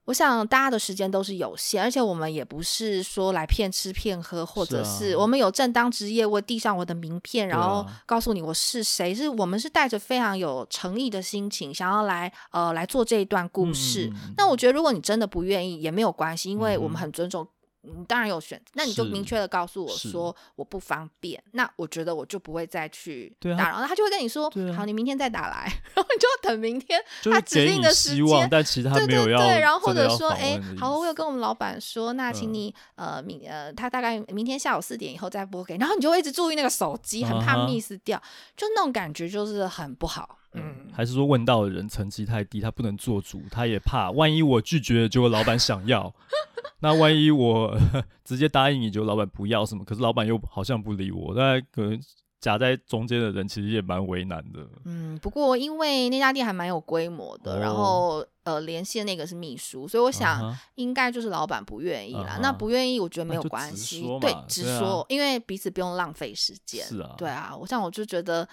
我想大家的时间都是有限，而且我们也不是说来骗吃骗喝，或者是我们有正当职业，我递上我的名片，然后告诉你我是谁，是我们是带着非常有诚意的心情，想要来呃来做这一段故事。那我觉得如果你真的不愿意也没有关系，因为我们很尊重。你当然有选，那你就明确的告诉我说我不方便，那我觉得我就不会再去打扰。然后他就会跟你说，好，你明天再打来，然后你就要等明天他指定的时间。但其实他没有要。对对对，然后或者说，哎，好，我有跟我们老板说，那请你呃明呃他大概明天下午四点以后再拨给，然后你就会一直注意那个手机，很怕 miss 掉，就那种感觉就是很不好。嗯，还是说问到的人层级太低，他不能做主，他也怕万一我拒绝了，结果老板想要。那万一我 直接答应你，就老板不要什么，可是老板又好像不理我，那可能夹在中间的人其实也蛮为难的。嗯，不过因为那家店还蛮有规模的，哦、然后呃联系的那个是秘书，所以我想应该就是老板不愿意啦。啊、那不愿意，我觉得没有关系，对，直说，啊、因为彼此不用浪费时间。是啊，对啊，我像我就觉得。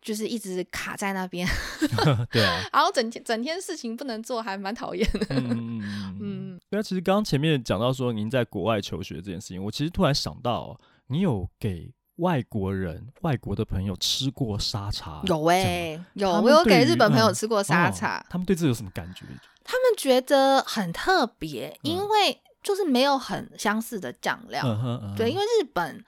就是一直卡在那边 对啊，然后整天整天事情不能做，还蛮讨厌的。嗯嗯 嗯。对啊，其实刚刚前面讲到说您在国外求学这件事情，我其实突然想到，你有给外国人、外国的朋友吃过沙茶？有哎、欸，有，我有给日本朋友吃过沙茶。嗯哦、他们对这有什么感觉？他们觉得很特别，因为就是没有很相似的酱料。对，因为日本。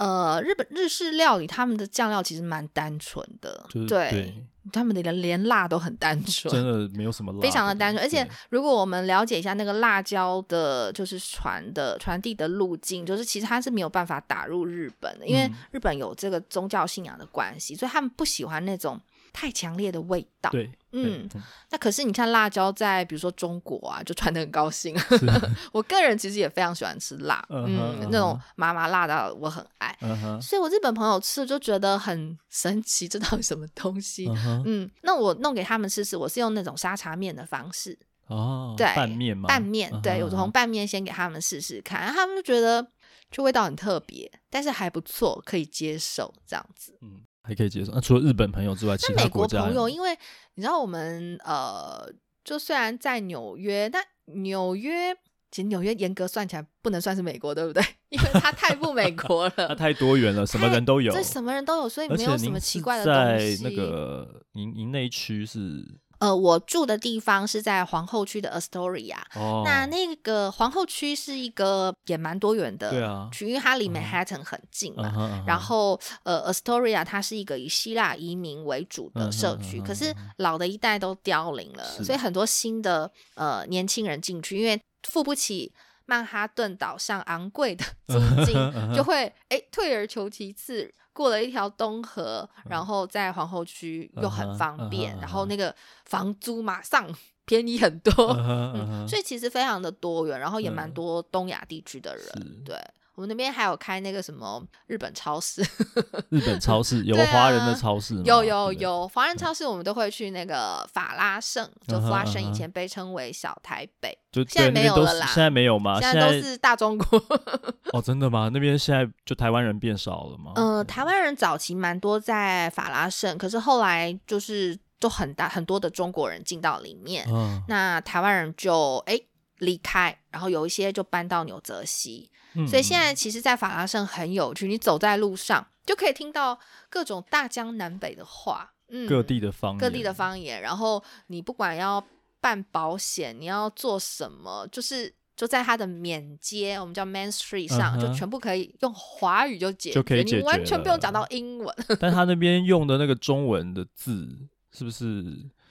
呃，日本日式料理，他们的酱料其实蛮单纯的，就是、对，对他们的连连辣都很单纯，真的没有什么辣，非常的单纯。而且，如果我们了解一下那个辣椒的，就是传的传递的路径，就是其实它是没有办法打入日本的，因为日本有这个宗教信仰的关系，所以他们不喜欢那种。太强烈的味道，对，嗯，那可是你看辣椒在比如说中国啊，就传的很高兴。我个人其实也非常喜欢吃辣，嗯，那种麻麻辣的我很爱，所以我日本朋友吃就觉得很神奇，这到底什么东西？嗯，那我弄给他们试试，我是用那种沙茶面的方式，哦，对，拌面嘛，拌面，对，我从拌面先给他们试试看，他们就觉得就味道很特别，但是还不错，可以接受这样子，嗯。还可以接受。那除了日本朋友之外，其他国家朋友，因为你知道我们呃，就虽然在纽约，但纽约其实纽约严格算起来不能算是美国，对不对？因为它太不美国了，它太多元了，什么人都有，这，什么人都有，所以没有什么奇怪的东西。在那个您您那一区是。呃，我住的地方是在皇后区的 Astoria，哦，那那个皇后区是一个也蛮多元的区，因为它离 Manhattan 很近嘛。嗯、然后呃，Astoria 它是一个以希腊移民为主的社区，嗯、可是老的一代都凋零了，所以很多新的呃年轻人进去，因为付不起曼哈顿岛上昂贵的 租金，嗯、就会哎退而求其次。过了一条东河，然后在皇后区又很方便，uh uh 然后那个房租马上 便宜很多，uh uh. 嗯，所以其实非常的多元，然后也蛮多东亚地区的人，是对。我们那边还有开那个什么日本超市，日本超市 有华人的超市吗？有有有华人超市，我们都会去那个法拉盛，就法拉盛以前被称为小台北，就现在没有了啦。现在没有吗？现在都是大中国。哦，真的吗？那边现在就台湾人变少了吗？呃，台湾人早期蛮多在法拉盛，可是后来就是都很大很多的中国人进到里面，嗯那台湾人就哎离开，然后有一些就搬到纽泽西。所以现在其实，在法拉盛很有趣，你走在路上就可以听到各种大江南北的话，嗯，各地的方言，各地的方言。然后你不管要办保险，你要做什么，就是就在它的免街，我们叫 Main Street 上，就全部可以用华语就解决，就可以解决，你完全不用讲到英文。但他那边用的那个中文的字，是不是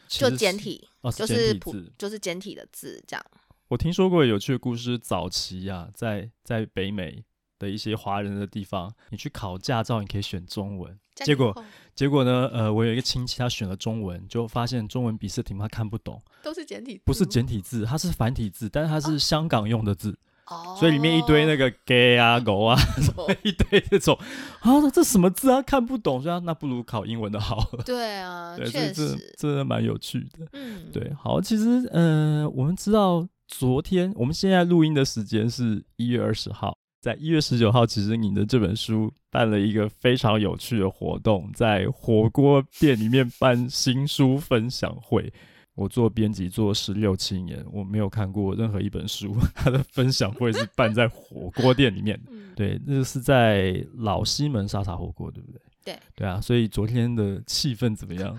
就简体？就是普，就是简体的字这样。我听说过有趣的故事，早期啊，在在北美的一些华人的地方，你去考驾照，你可以选中文。结果结果呢？呃，我有一个亲戚，他选了中文，就发现中文笔试题目他看不懂，都是简体字，不是简体字，它是繁体字，但是它是香港用的字。哦，所以里面一堆那个 gay 啊、狗啊，什么一堆这种啊，这什么字啊，看不懂，所以那不如考英文的好了。对啊，确实，这真的蛮有趣的。嗯，对，好，其实，嗯、呃，我们知道昨天我们现在录音的时间是一月二十号。在一月十九号，其实你的这本书办了一个非常有趣的活动，在火锅店里面办新书分享会。我做编辑做十六七年，我没有看过任何一本书，它的分享会是办在火锅店里面。对，那个是在老西门沙茶火锅，对不对？对，对啊。所以昨天的气氛怎么样？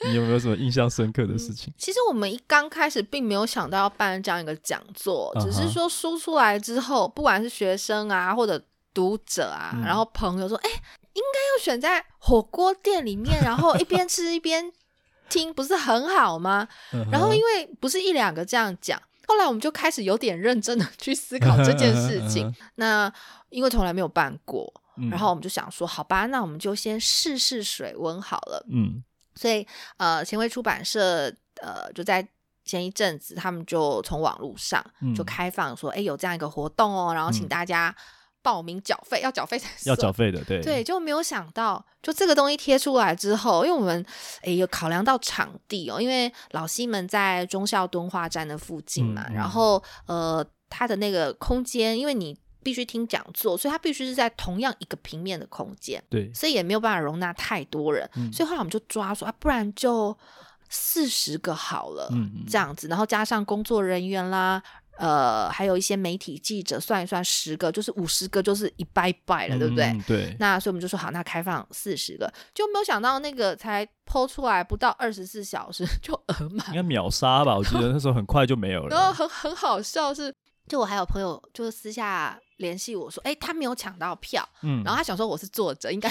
你有没有什么印象深刻的事情？嗯、其实我们一刚开始并没有想到要办这样一个讲座，只是说书出来之后，不管是学生啊，或者读者啊，嗯、然后朋友说：“哎、欸，应该要选在火锅店里面，然后一边吃一边听，不是很好吗？”然后因为不是一两个这样讲，后来我们就开始有点认真的 去思考这件事情。那因为从来没有办过，然后我们就想说：“好吧，那我们就先试试水温好了。”嗯。所以，呃，前卫出版社，呃，就在前一阵子，他们就从网络上就开放说，哎、嗯，有这样一个活动哦，然后请大家报名缴费，嗯、要缴费才 要缴费的，对。对，就没有想到，就这个东西贴出来之后，因为我们哎有考量到场地哦，因为老西门在忠孝敦化站的附近嘛，嗯、然后呃，它的那个空间，因为你。必须听讲座，所以它必须是在同样一个平面的空间，对，所以也没有办法容纳太多人，嗯、所以后来我们就抓说啊，不然就四十个好了，嗯嗯这样子，然后加上工作人员啦，呃，还有一些媒体记者，算一算十个就是五十个，就是一拜拜了，嗯、对不对？对。那所以我们就说好，那开放四十个，就没有想到那个才 PO 出来不到二十四小时就额满，应该秒杀吧？我记得那时候很快就没有了。然后很很好笑是，就我还有朋友就是私下。联系我说，哎、欸，他没有抢到票，嗯，然后他想说我是作者，应该，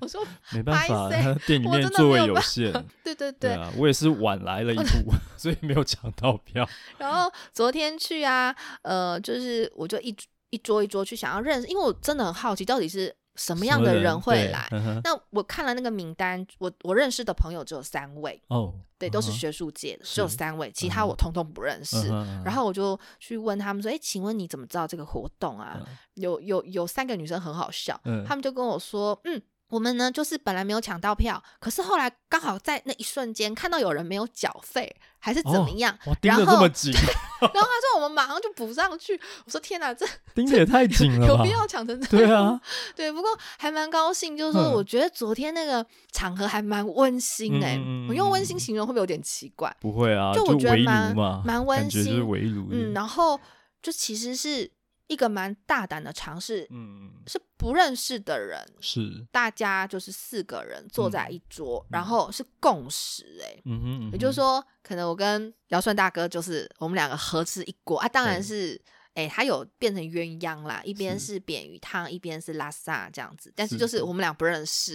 我说 没办法，店里面座位有限，对对对，我也是晚来了一步，所以没有抢到票。然后昨天去啊，呃，就是我就一一桌一桌去想要认识，因为我真的很好奇到底是。什么样的人？会来？那我看了那个名单，我我认识的朋友只有三位。哦，对，都是学术界的，只有三位，其他我通通不认识。然后我就去问他们说：“哎，请问你怎么知道这个活动啊？”有有有三个女生很好笑，他们就跟我说：“嗯。”我们呢，就是本来没有抢到票，可是后来刚好在那一瞬间看到有人没有缴费，还是怎么样？哦、盯得这么紧，然后他说我们马上就补上去。我说天哪，这 盯得也太紧了，有必要抢成这样？对啊，对。不过还蛮高兴，就是说我觉得昨天那个场合还蛮温馨哎、欸。嗯、我用温馨形容会不会有点奇怪？不会啊，就我觉得蛮蛮温馨，围炉。嗯，然后就其实是。一个蛮大胆的尝试，嗯，是不认识的人，是。大家就是四个人坐在一桌，嗯、然后是共识，哎，嗯哼，也就是说，可能我跟姚顺大哥就是我们两个合吃一锅啊，当然是。哎，他有变成鸳鸯啦，一边是扁鱼汤，一边是拉萨这样子，但是就是我们俩不认识，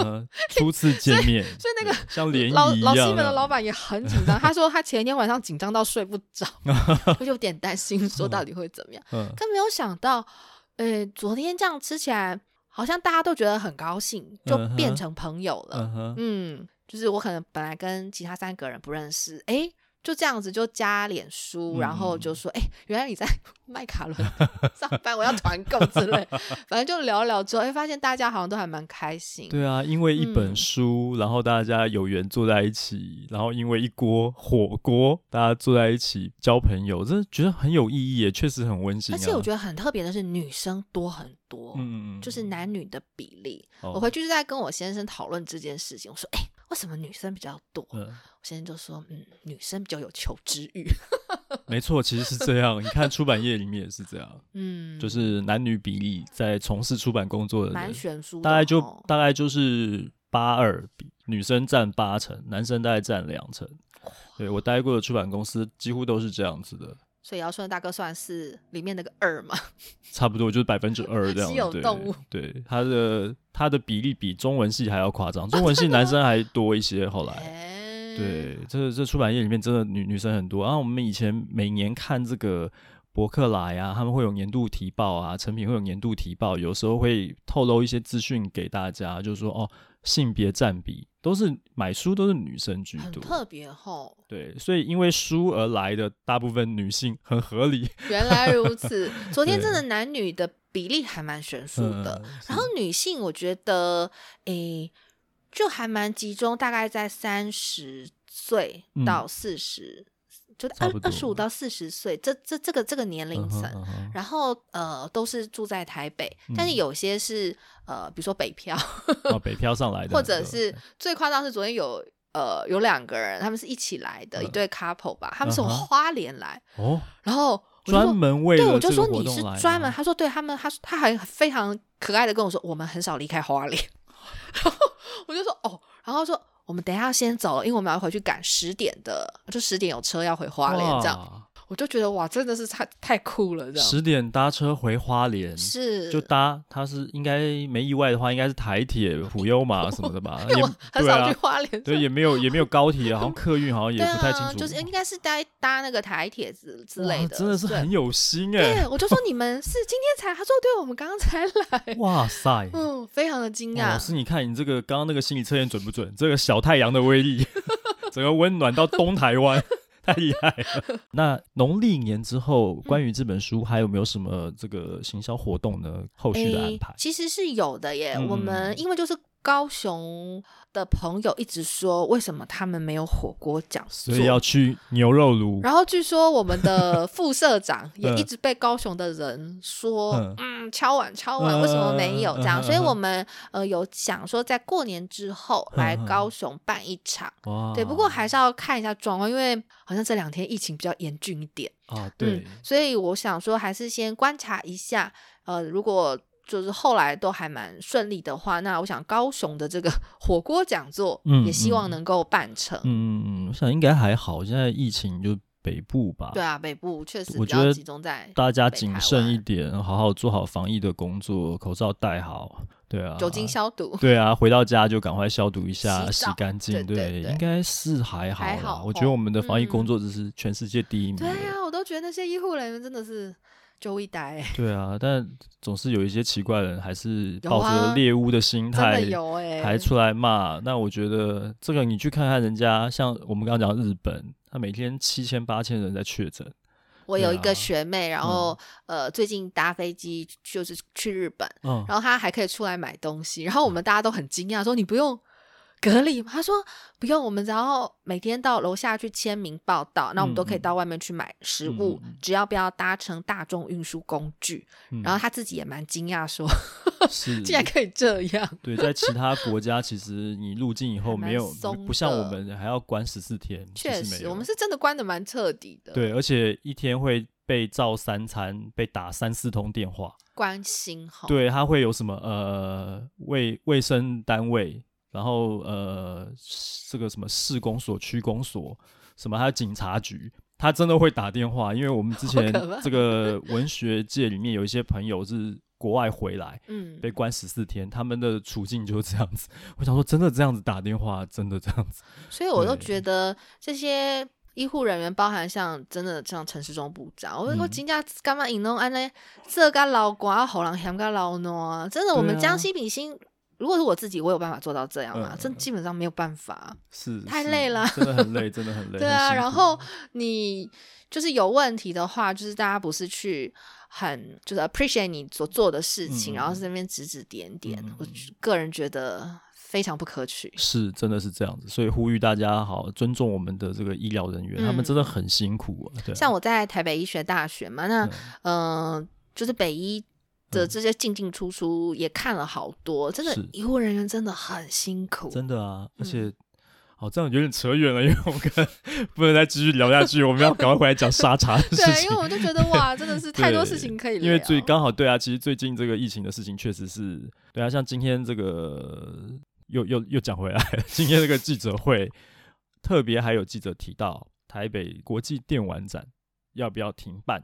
初次见面，所以那个像联谊。老老西门的老板也很紧张，他说他前一天晚上紧张到睡不着，我就有点担心，说到底会怎么样？可没有想到，呃，昨天这样吃起来，好像大家都觉得很高兴，就变成朋友了。嗯，就是我可能本来跟其他三个人不认识，哎。就这样子就加脸书，然后就说：“哎、原来你在 麦卡伦 上班，我要团购之类。”反正就聊聊之后，哎、欸，发现大家好像都还蛮开心。对啊，因为一本书，嗯、然后大家有缘坐在一起，然后因为一锅火锅，大家坐在一起交朋友，真的觉得很有意义，也确实很温馨、啊。而且我觉得很特别的是，女生多很多，嗯，就是男女的比例。哦、我回去就在跟我先生讨论这件事情，我说：“哎、欸，为什么女生比较多？”嗯先生就说：“嗯，女生比较有求知欲。”没错，其实是这样。你看出版业里面也是这样，嗯，就是男女比例在从事出版工作的人，蛮悬殊，大概就大概就是八二比，女生占八成，男生大概占两成。对，我待过的出版公司几乎都是这样子的。所以姚顺大哥算是里面那个二嘛？差不多就是百分之二这样。稀有动物。对，他的他的比例比中文系还要夸张，中文系男生还多一些。后来。对，这这出版业里面真的女女生很多。然后我们以前每年看这个博客来啊，他们会有年度提报啊，成品会有年度提报，有时候会透露一些资讯给大家，就是说哦，性别占比都是买书都是女生居多，特别厚。对，所以因为书而来的大部分女性很合理。原来如此，昨天真的男女的比例还蛮悬殊的。嗯、然后女性我觉得，诶，就还蛮集中，大概在三十岁到四十、嗯。就二二十五到四十岁，这这这个这个年龄层，uh uh. 然后呃都是住在台北，嗯、但是有些是呃比如说北漂，哦、北漂上来的，或者是最夸张是昨天有呃有两个人，他们是一起来的、uh. 一对 couple 吧，他们是从花莲来哦，uh. 然后专门为对我就说你是专门，他说对他们，他他还非常可爱的跟我说，我们很少离开花莲，然后我就说哦，然后说。我们等下要先走了，因为我们要回去赶十点的，就十点有车要回花莲这样。我就觉得哇，真的是太太酷了，这样。十点搭车回花莲，是就搭，它是应该没意外的话，应该是台铁普悠玛什么的吧？因为我很少去花莲，对，对，也没有也没有高铁，好像客运好像也不太清楚。啊、就是应该是搭搭那个台铁之之类的，真的是很有心哎。对，我就说你们是今天才，他说对，我们刚刚才来。哇塞，嗯，非常的惊讶。老师，你看你这个刚刚那个心理测验准不准？这个小太阳的威力，整个温暖到东台湾。太厉害了！那农历年之后，关于这本书还有没有什么这个行销活动呢？后续的安排？其实是有的耶。嗯、我们因为就是高雄的朋友一直说，为什么他们没有火锅讲座？所以要去牛肉炉。然后据说我们的副社长也一直被高雄的人说，嗯，嗯，敲碗敲碗，为什么没有这样？嗯、所以我们呃有想说，在过年之后来高雄办一场。哇对，不过还是要看一下状况，因为。好像这两天疫情比较严峻一点啊，对、嗯，所以我想说，还是先观察一下。呃，如果就是后来都还蛮顺利的话，那我想高雄的这个 火锅讲座，嗯也希望能够办成。嗯我想应该还好。现在疫情就北部吧，对啊，北部确实我觉得集中在大家谨慎一点，好好做好防疫的工作，口罩戴好。对啊，酒精消毒。对啊，回到家就赶快消毒一下，洗，洗干净。对，对，对，对，应该是还好。还好。我觉得我们的防疫工作只是全世界第一名。对啊，我都觉得那些医护人员真的是就一呆。对啊，但总是有一些奇怪的人，还是抱着猎物的心态，有哎，还出来骂。那我觉得这个你去看看人家，像我们刚刚讲日本，他每天七千八千人在确诊。我有一个学妹，然后、嗯、呃，最近搭飞机就是去日本，嗯、然后她还可以出来买东西，然后我们大家都很惊讶，说你不用。隔离，他说不用，我们只要每天到楼下去签名报到，那我们都可以到外面去买食物，嗯、只要不要搭乘大众运输工具。嗯、然后他自己也蛮惊讶，说 是竟然可以这样。对，在其他国家，其实你入境以后没有，不像我们还要关十四天。确实，我们是真的关的蛮彻底的。对，而且一天会被照三餐，被打三四通电话，关心哈。对，他会有什么呃卫卫生单位。然后呃，这个什么市公所、区公所，什么还有警察局，他真的会打电话，因为我们之 前这个文学界里面有一些朋友是国外回来，嗯，被关十四天，他们的处境就是这样子。我想说，真的这样子打电话，真的这样子。所以我都觉得这些医护人员，包含像真的像陈世忠部长，我我今天干嘛引弄安呢？这个老寡喉咙嫌个老孬，真的，我们将心比心。如果是我自己，我有办法做到这样吗？这、嗯、基本上没有办法，是太累了，真的很累，真的很累。对啊，然后你就是有问题的话，就是大家不是去很就是 appreciate 你所做的事情，嗯、然后在那边指指点点，嗯、我个人觉得非常不可取。是，真的是这样子，所以呼吁大家好尊重我们的这个医疗人员，嗯、他们真的很辛苦啊。对啊，像我在台北医学大学嘛，那嗯、呃，就是北医。的这些进进出出也看了好多，真的医护人员真的很辛苦，真的啊！而且，好、这样有点扯远了，因为我们不能再继续聊下去，我们要赶快回来讲沙茶的事情。对，因为我就觉得哇，真的是 太多事情可以聊。因为最刚好对啊，其实最近这个疫情的事情确实是对啊，像今天这个又又又讲回来，今天这个记者会特别还有记者提到台北国际电玩展要不要停办。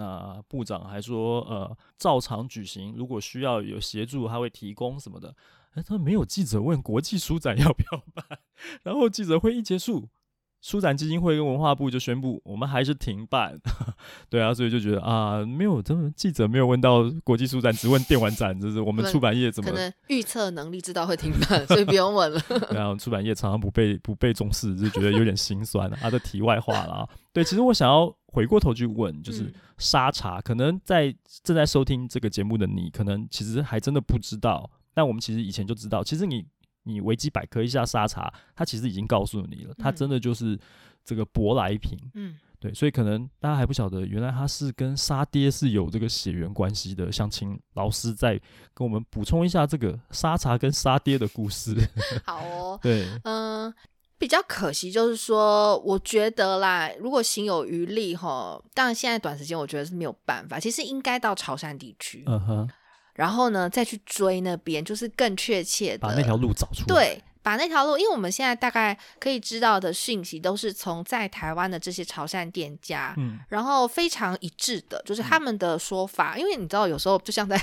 那部长还说，呃，照常举行，如果需要有协助，他会提供什么的。哎，他没有记者问国际书展要不要办，然后记者会一结束，书展基金会跟文化部就宣布，我们还是停办。对啊，所以就觉得啊，没有，真的记者没有问到国际书展，只问电玩展，就是我们出版业怎么可能预测能力知道会停办，所以不用问了。然后出版业常常不被不被重视，就觉得有点心酸。啊，这题外话啦。对，其实我想要回过头去问，就是沙茶，可能在正在收听这个节目的你，可能其实还真的不知道，但我们其实以前就知道，其实你。你维基百科一下沙茶，它其实已经告诉你了，它真的就是这个舶来品。嗯，对，所以可能大家还不晓得，原来它是跟沙爹是有这个血缘关系的。想请老师再跟我们补充一下这个沙茶跟沙爹的故事。好哦，对，嗯、呃，比较可惜就是说，我觉得啦，如果行有余力哈，当然现在短时间我觉得是没有办法。其实应该到潮汕地区。嗯哼。然后呢，再去追那边，就是更确切的把那条路找出来。对，把那条路，因为我们现在大概可以知道的讯息，都是从在台湾的这些潮汕店家，嗯，然后非常一致的，就是他们的说法。嗯、因为你知道，有时候就像在。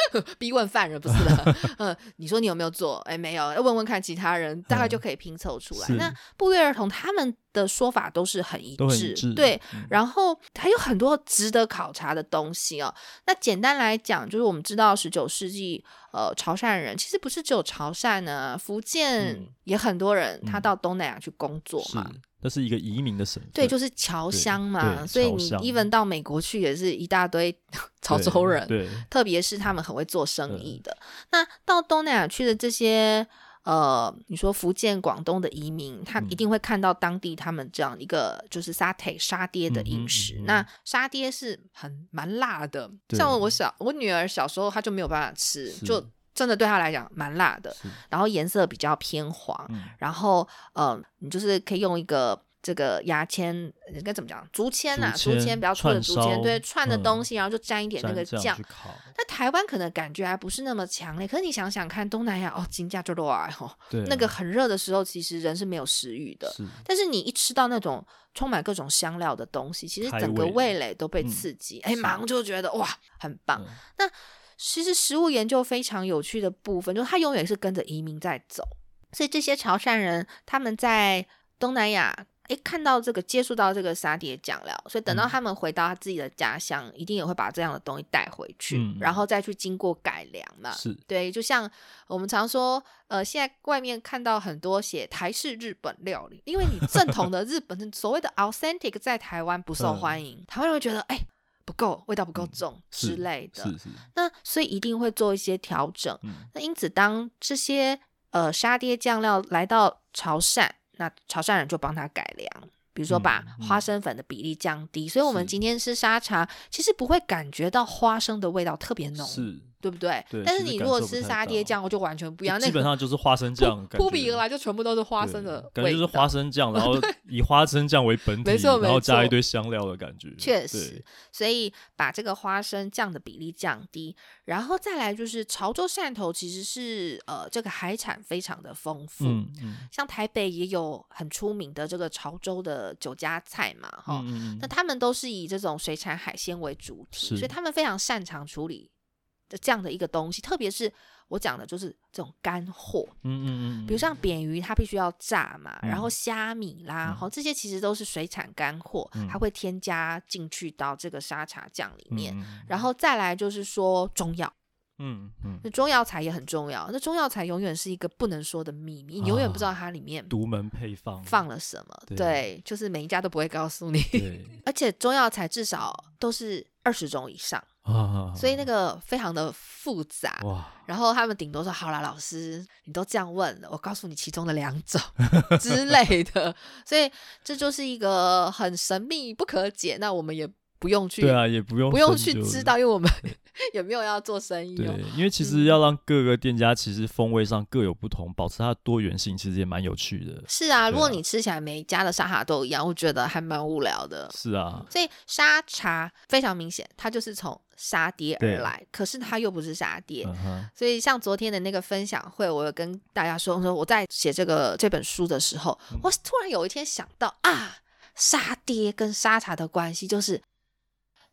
逼问犯人不是的，嗯，你说你有没有做？哎，没有，要问问看其他人，大概就可以拼凑出来。嗯、那不约而同，他们的说法都是很一致，一致对。嗯、然后还有很多值得考察的东西哦。那简单来讲，就是我们知道十九世纪，呃，潮汕人其实不是只有潮汕呢，福建也很多人，他到东南亚去工作嘛。嗯那是一个移民的省，对，就是侨乡嘛，所以你 even 到美国去也是一大堆 潮州人，对，对特别是他们很会做生意的。那到东南亚去的这些呃，你说福建、广东的移民，他一定会看到当地他们这样一个就是沙爹沙爹的饮食。嗯嗯嗯、那沙爹是很蛮辣的，像我小我女儿小时候，她就没有办法吃，就真的对他来讲蛮辣的，然后颜色比较偏黄，嗯、然后呃。你就是可以用一个这个牙签，应该怎么讲？竹签呐，竹签比较粗的竹签，对，串的东西，然后就沾一点那个酱。那台湾可能感觉还不是那么强烈，可是你想想看，东南亚哦，金价就落来，哦，那个很热的时候，其实人是没有食欲的。但是你一吃到那种充满各种香料的东西，其实整个味蕾都被刺激，哎，马上就觉得哇，很棒。那其实食物研究非常有趣的部分，就是它永远是跟着移民在走。所以这些潮汕人他们在东南亚，诶，看到这个接触到这个沙爹酱料，所以等到他们回到他自己的家乡，嗯、一定也会把这样的东西带回去，嗯、然后再去经过改良嘛。是对，就像我们常说，呃，现在外面看到很多写台式日本料理，因为你正统的日本 所谓的 authentic 在台湾不受欢迎，嗯、台湾人会觉得哎不够味道不够重、嗯、之类的。是是。那所以一定会做一些调整。嗯、那因此当这些呃，沙爹酱料来到潮汕，那潮汕人就帮他改良，比如说把花生粉的比例降低，嗯嗯、所以我们今天吃沙茶，其实不会感觉到花生的味道特别浓。是。对不对？对，但是你如果吃沙爹酱，我就完全不一样。那基本上就是花生酱，扑鼻而来就全部都是花生的感觉就是花生酱，然后以花生酱为本体，没错，然后加一堆香料的感觉。确实，所以把这个花生酱的比例降低，然后再来就是潮州汕头其实是呃这个海产非常的丰富，像台北也有很出名的这个潮州的酒家菜嘛，哈，那他们都是以这种水产海鲜为主体，所以他们非常擅长处理。这样的一个东西，特别是我讲的，就是这种干货，嗯嗯嗯，比如像扁鱼，它必须要炸嘛，嗯、然后虾米啦，好、嗯，这些其实都是水产干货，嗯、它会添加进去到这个沙茶酱里面，嗯、然后再来就是说中药，嗯嗯，那中药材也很重要，那中药材永远是一个不能说的秘密，你永远不知道它里面独门配方放了什么，对，对，就是每一家都不会告诉你，对。而且中药材至少都是二十种以上。啊，所以那 个非常的复杂哇，然后他们顶多说好啦，老师，你都这样问了，我告诉你其中的两种 之类的，所以这就是一个很神秘不可解，那我们也不用去，对啊，也不用不用去知道，因为我们。有没有要做生意？对，因为其实要让各个店家其实风味上各有不同，嗯、保持它的多元性，其实也蛮有趣的。是啊，啊如果你吃起来每一家的沙茶都一样，我觉得还蛮无聊的。是啊，所以沙茶非常明显，它就是从沙爹而来，可是它又不是沙爹。嗯、所以像昨天的那个分享会，我有跟大家说说，我在写这个这本书的时候，嗯、我突然有一天想到啊，沙爹跟沙茶的关系就是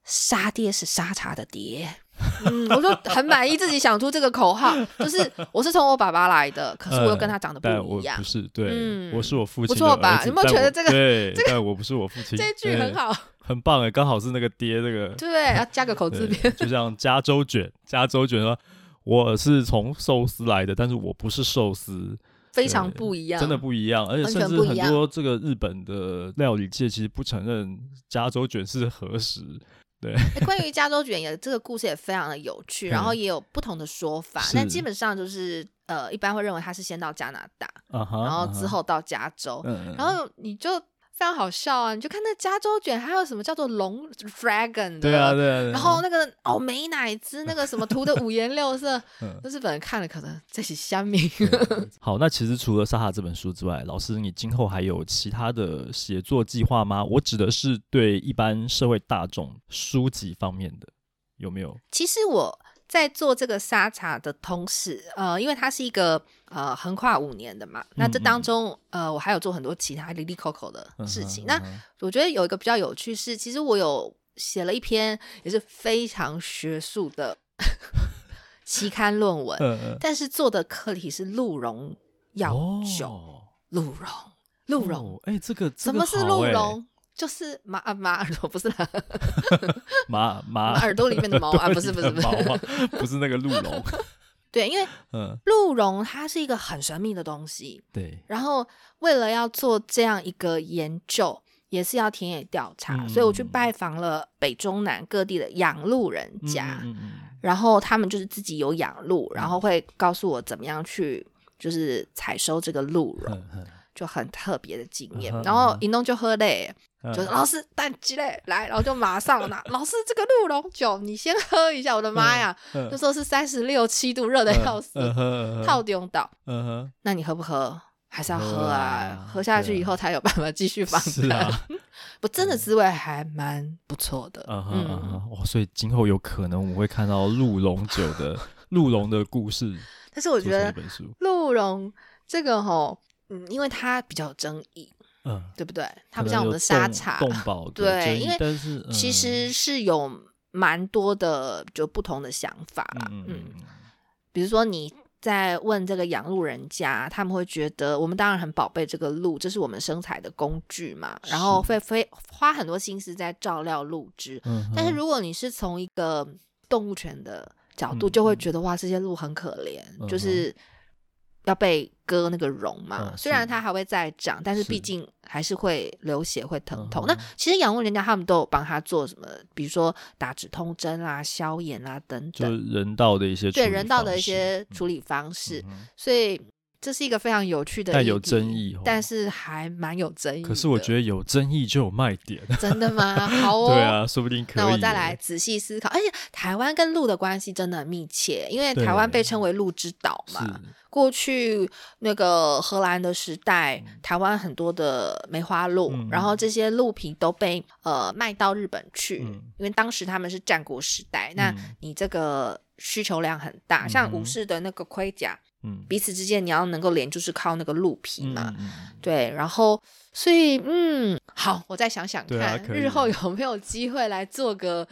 沙爹是沙茶的爹。嗯，我就很满意自己想出这个口号，就是我是从我爸爸来的，可是我又跟他长得不一样。呃、不是，对，嗯、我是我父亲。不错吧？有没有觉得这个？对，这个但我不是我父亲。这句很好，很棒哎，刚好是那个爹，这个对，要加个口字边，就像加州卷，加州卷说，我是从寿司来的，但是我不是寿司。非常不一样，真的不一样，而且甚至很多这个日本的料理界其实不承认加州卷是和食。对，欸、关于加州卷也这个故事也非常的有趣，然后也有不同的说法，但基本上就是呃，一般会认为他是先到加拿大，然后之后到加州，然后你就。非常好笑啊！你就看那加州卷，还有什么叫做龙 dragon 的，对啊，对啊，然后那个哦美乃滋那个什么涂的五颜六色，那日本人看了可能这是虾米。好，那其实除了《沙哈》这本书之外，老师你今后还有其他的写作计划吗？我指的是对一般社会大众书籍方面的，有没有？其实我。在做这个沙茶的同时，呃，因为它是一个呃横跨五年的嘛，那这当中呃我还有做很多其他哩哩扣扣的事情。那我觉得有一个比较有趣是，其实我有写了一篇也是非常学术的期刊论文，但是做的课题是鹿茸药酒，鹿茸，鹿茸，哎，这个什么是鹿茸？就是马啊马耳朵不是啦，马马耳朵里面的 毛啊，不是不是不是，不是那个鹿茸。对，因为鹿茸它是一个很神秘的东西。对。然后为了要做这样一个研究，也是要田野调查，嗯、所以我去拜访了北中南各地的养鹿人家，嗯嗯嗯、然后他们就是自己有养鹿，然后会告诉我怎么样去就是采收这个鹿茸，嗯、就很特别的经验。嗯、然后一弄就喝嘞。就是老师蛋鸡嘞，来，然后就马上拿。老师，这个鹿茸酒你先喝一下。我的妈呀，那时候是三十六七度，热的要死，套用到。嗯哼，那你喝不喝？还是要喝啊？喝下去以后才有办法继续访谈。是啊，不，真的滋味还蛮不错的。嗯哼嗯哼，哇，所以今后有可能我们会看到鹿茸酒的 鹿茸的故事。但是我觉得鹿茸这个吼，嗯，因为它比较有争议。嗯，对不对？它不像我们的沙茶，对，因为其实是有蛮多的就不同的想法啦。嗯，比如说你在问这个养鹿人家，他们会觉得我们当然很宝贝这个鹿，这是我们生财的工具嘛，然后会会花很多心思在照料鹿只。但是如果你是从一个动物权的角度，就会觉得哇，这些鹿很可怜，就是。要被割那个绒嘛，虽然它还会再长，但是毕竟还是会流血、会疼痛。那其实养护人家他们都有帮他做什么，比如说打止痛针啊、消炎啊等等，就人道的一些对人道的一些处理方式。所以这是一个非常有趣的，但有争议，但是还蛮有争议。可是我觉得有争议就有卖点，真的吗？好哦，对啊，说不定可以。那我再来仔细思考，而且台湾跟鹿的关系真的很密切，因为台湾被称为鹿之岛嘛。过去那个荷兰的时代，台湾很多的梅花鹿，嗯、然后这些鹿皮都被呃卖到日本去，嗯、因为当时他们是战国时代，嗯、那你这个需求量很大，嗯、像武士的那个盔甲，嗯、彼此之间你要能够连，就是靠那个鹿皮嘛，嗯、对，然后。所以，嗯，好，我再想想看，啊、日后有没有机会来做个，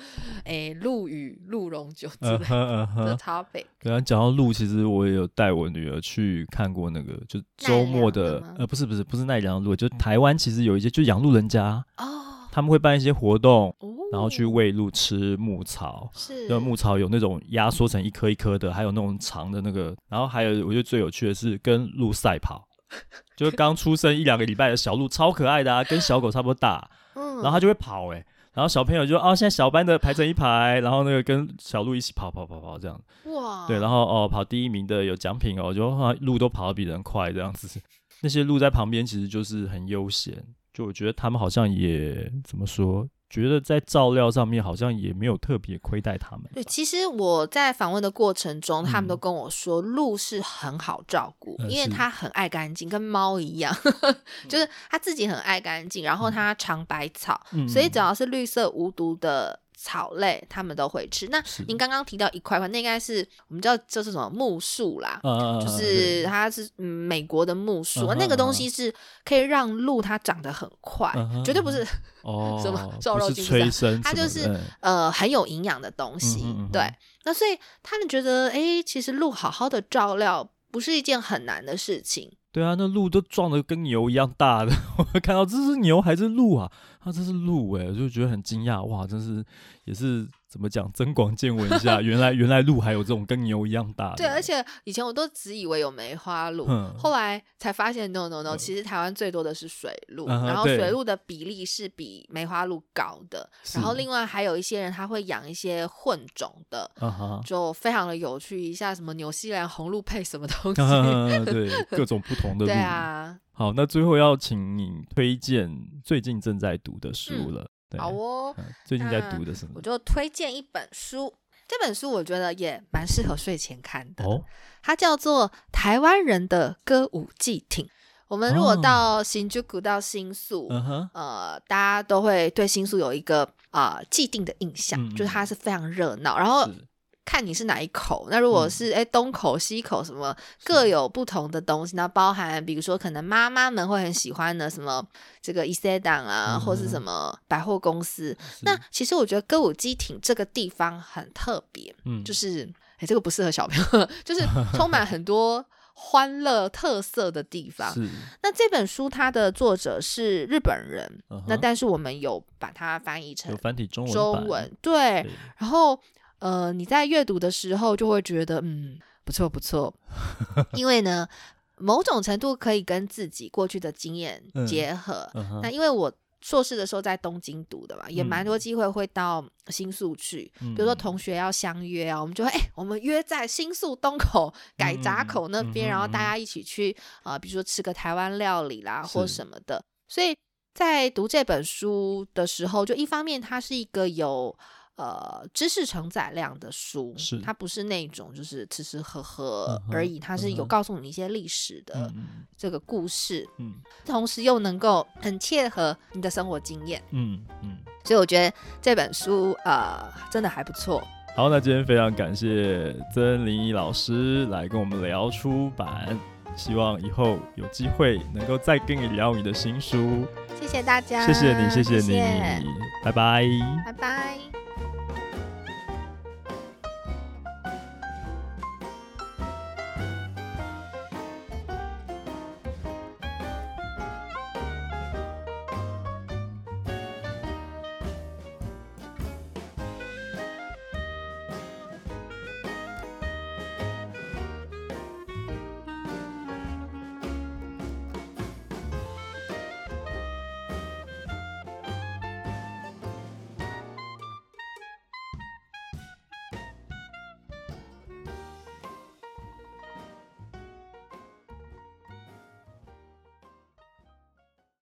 诶，鹿与鹿茸酒之类的 topic。刚刚讲到鹿，其实我也有带我女儿去看过那个，就周末的，的呃，不是不是不是奈良鹿，就台湾其实有一些就养鹿人家哦，他们会办一些活动，哦、然后去喂鹿吃牧草，是，那牧草有那种压缩成一颗一颗的，还有那种长的那个，然后还有我觉得最有趣的是跟鹿赛跑。就是刚出生一两个礼拜的小鹿，超可爱的啊，跟小狗差不多大。嗯，然后它就会跑哎、欸，然后小朋友就哦，现在小班的排成一排，然后那个跟小鹿一起跑跑跑跑这样。哇，对，然后哦，跑第一名的有奖品哦，就啊，鹿都跑得比人快这样子。那些鹿在旁边其实就是很悠闲，就我觉得他们好像也怎么说？觉得在照料上面好像也没有特别亏待他们。对，其实我在访问的过程中，他们都跟我说，鹿是很好照顾，嗯、因为它很爱干净，跟猫一样，就是它自己很爱干净，然后它尝百草，嗯、所以只要是绿色无毒的草类，他们都会吃。那您刚刚提到一块块，那应该是我们叫这是什么木树啦，啊、就是它是嗯美国的木树，啊、那个东西是可以让鹿它长得很快，啊、绝对不是哦 什么瘦肉精，它就是呃很有营养的东西。对，那所以他们觉得，哎，其实鹿好好的照料不是一件很难的事情。对啊，那鹿都壮得跟牛一样大的，我看到这是牛还是鹿啊？啊、这是鹿哎、我，就觉得很惊讶，哇，真是也是。怎么讲？增广见闻一下，原来原来鹿还有这种跟牛一样大的。对，而且以前我都只以为有梅花鹿，嗯、后来才发现，no no no，其实台湾最多的是水鹿，嗯、然后水鹿的比例是比梅花鹿高的。然后另外还有一些人他会养一些混种的，嗯、就非常的有趣，一下什么纽西兰红鹿配什么东西，嗯、对，各种不同的鹿。对啊。好，那最后要请你推荐最近正在读的书了。嗯好哦，最近在读的什么？我就推荐一本书，这本书我觉得也蛮适合睡前看的。哦，它叫做《台湾人的歌舞伎町》。我们如果到新宿到新宿，哦、呃，大家都会对新宿有一个啊、呃、既定的印象，嗯、就是它是非常热闹，然后。看你是哪一口，那如果是哎、嗯、东口西口什么各有不同的东西，那包含比如说可能妈妈们会很喜欢的什么这个伊塞丹啊，嗯、或是什么百货公司。那其实我觉得歌舞伎町这个地方很特别，嗯，就是哎这个不适合小朋友，就是充满很多欢乐特色的地方。是。那这本书它的作者是日本人，那但是我们有把它翻译成繁体中文，中文对，对。然后。呃，你在阅读的时候就会觉得，嗯，不错不错，因为呢，某种程度可以跟自己过去的经验结合。嗯嗯、那因为我硕士的时候在东京读的嘛，也蛮多机会会到新宿去，嗯、比如说同学要相约啊，我们就会，哎，我们约在新宿东口改闸口那边，嗯嗯、然后大家一起去啊、呃，比如说吃个台湾料理啦，或什么的。所以在读这本书的时候，就一方面它是一个有。呃，知识承载量的书，是它不是那种就是吃吃喝喝而已，uh 它是有告诉你一些历史的这个故事，嗯、uh，huh, 同时又能够很切合你的生活经验，嗯嗯，所以我觉得这本书呃真的还不错。好，那今天非常感谢曾玲仪老师来跟我们聊出版，希望以后有机会能够再跟你聊你的新书。谢谢大家，谢谢你，谢谢你，谢谢拜拜，拜拜。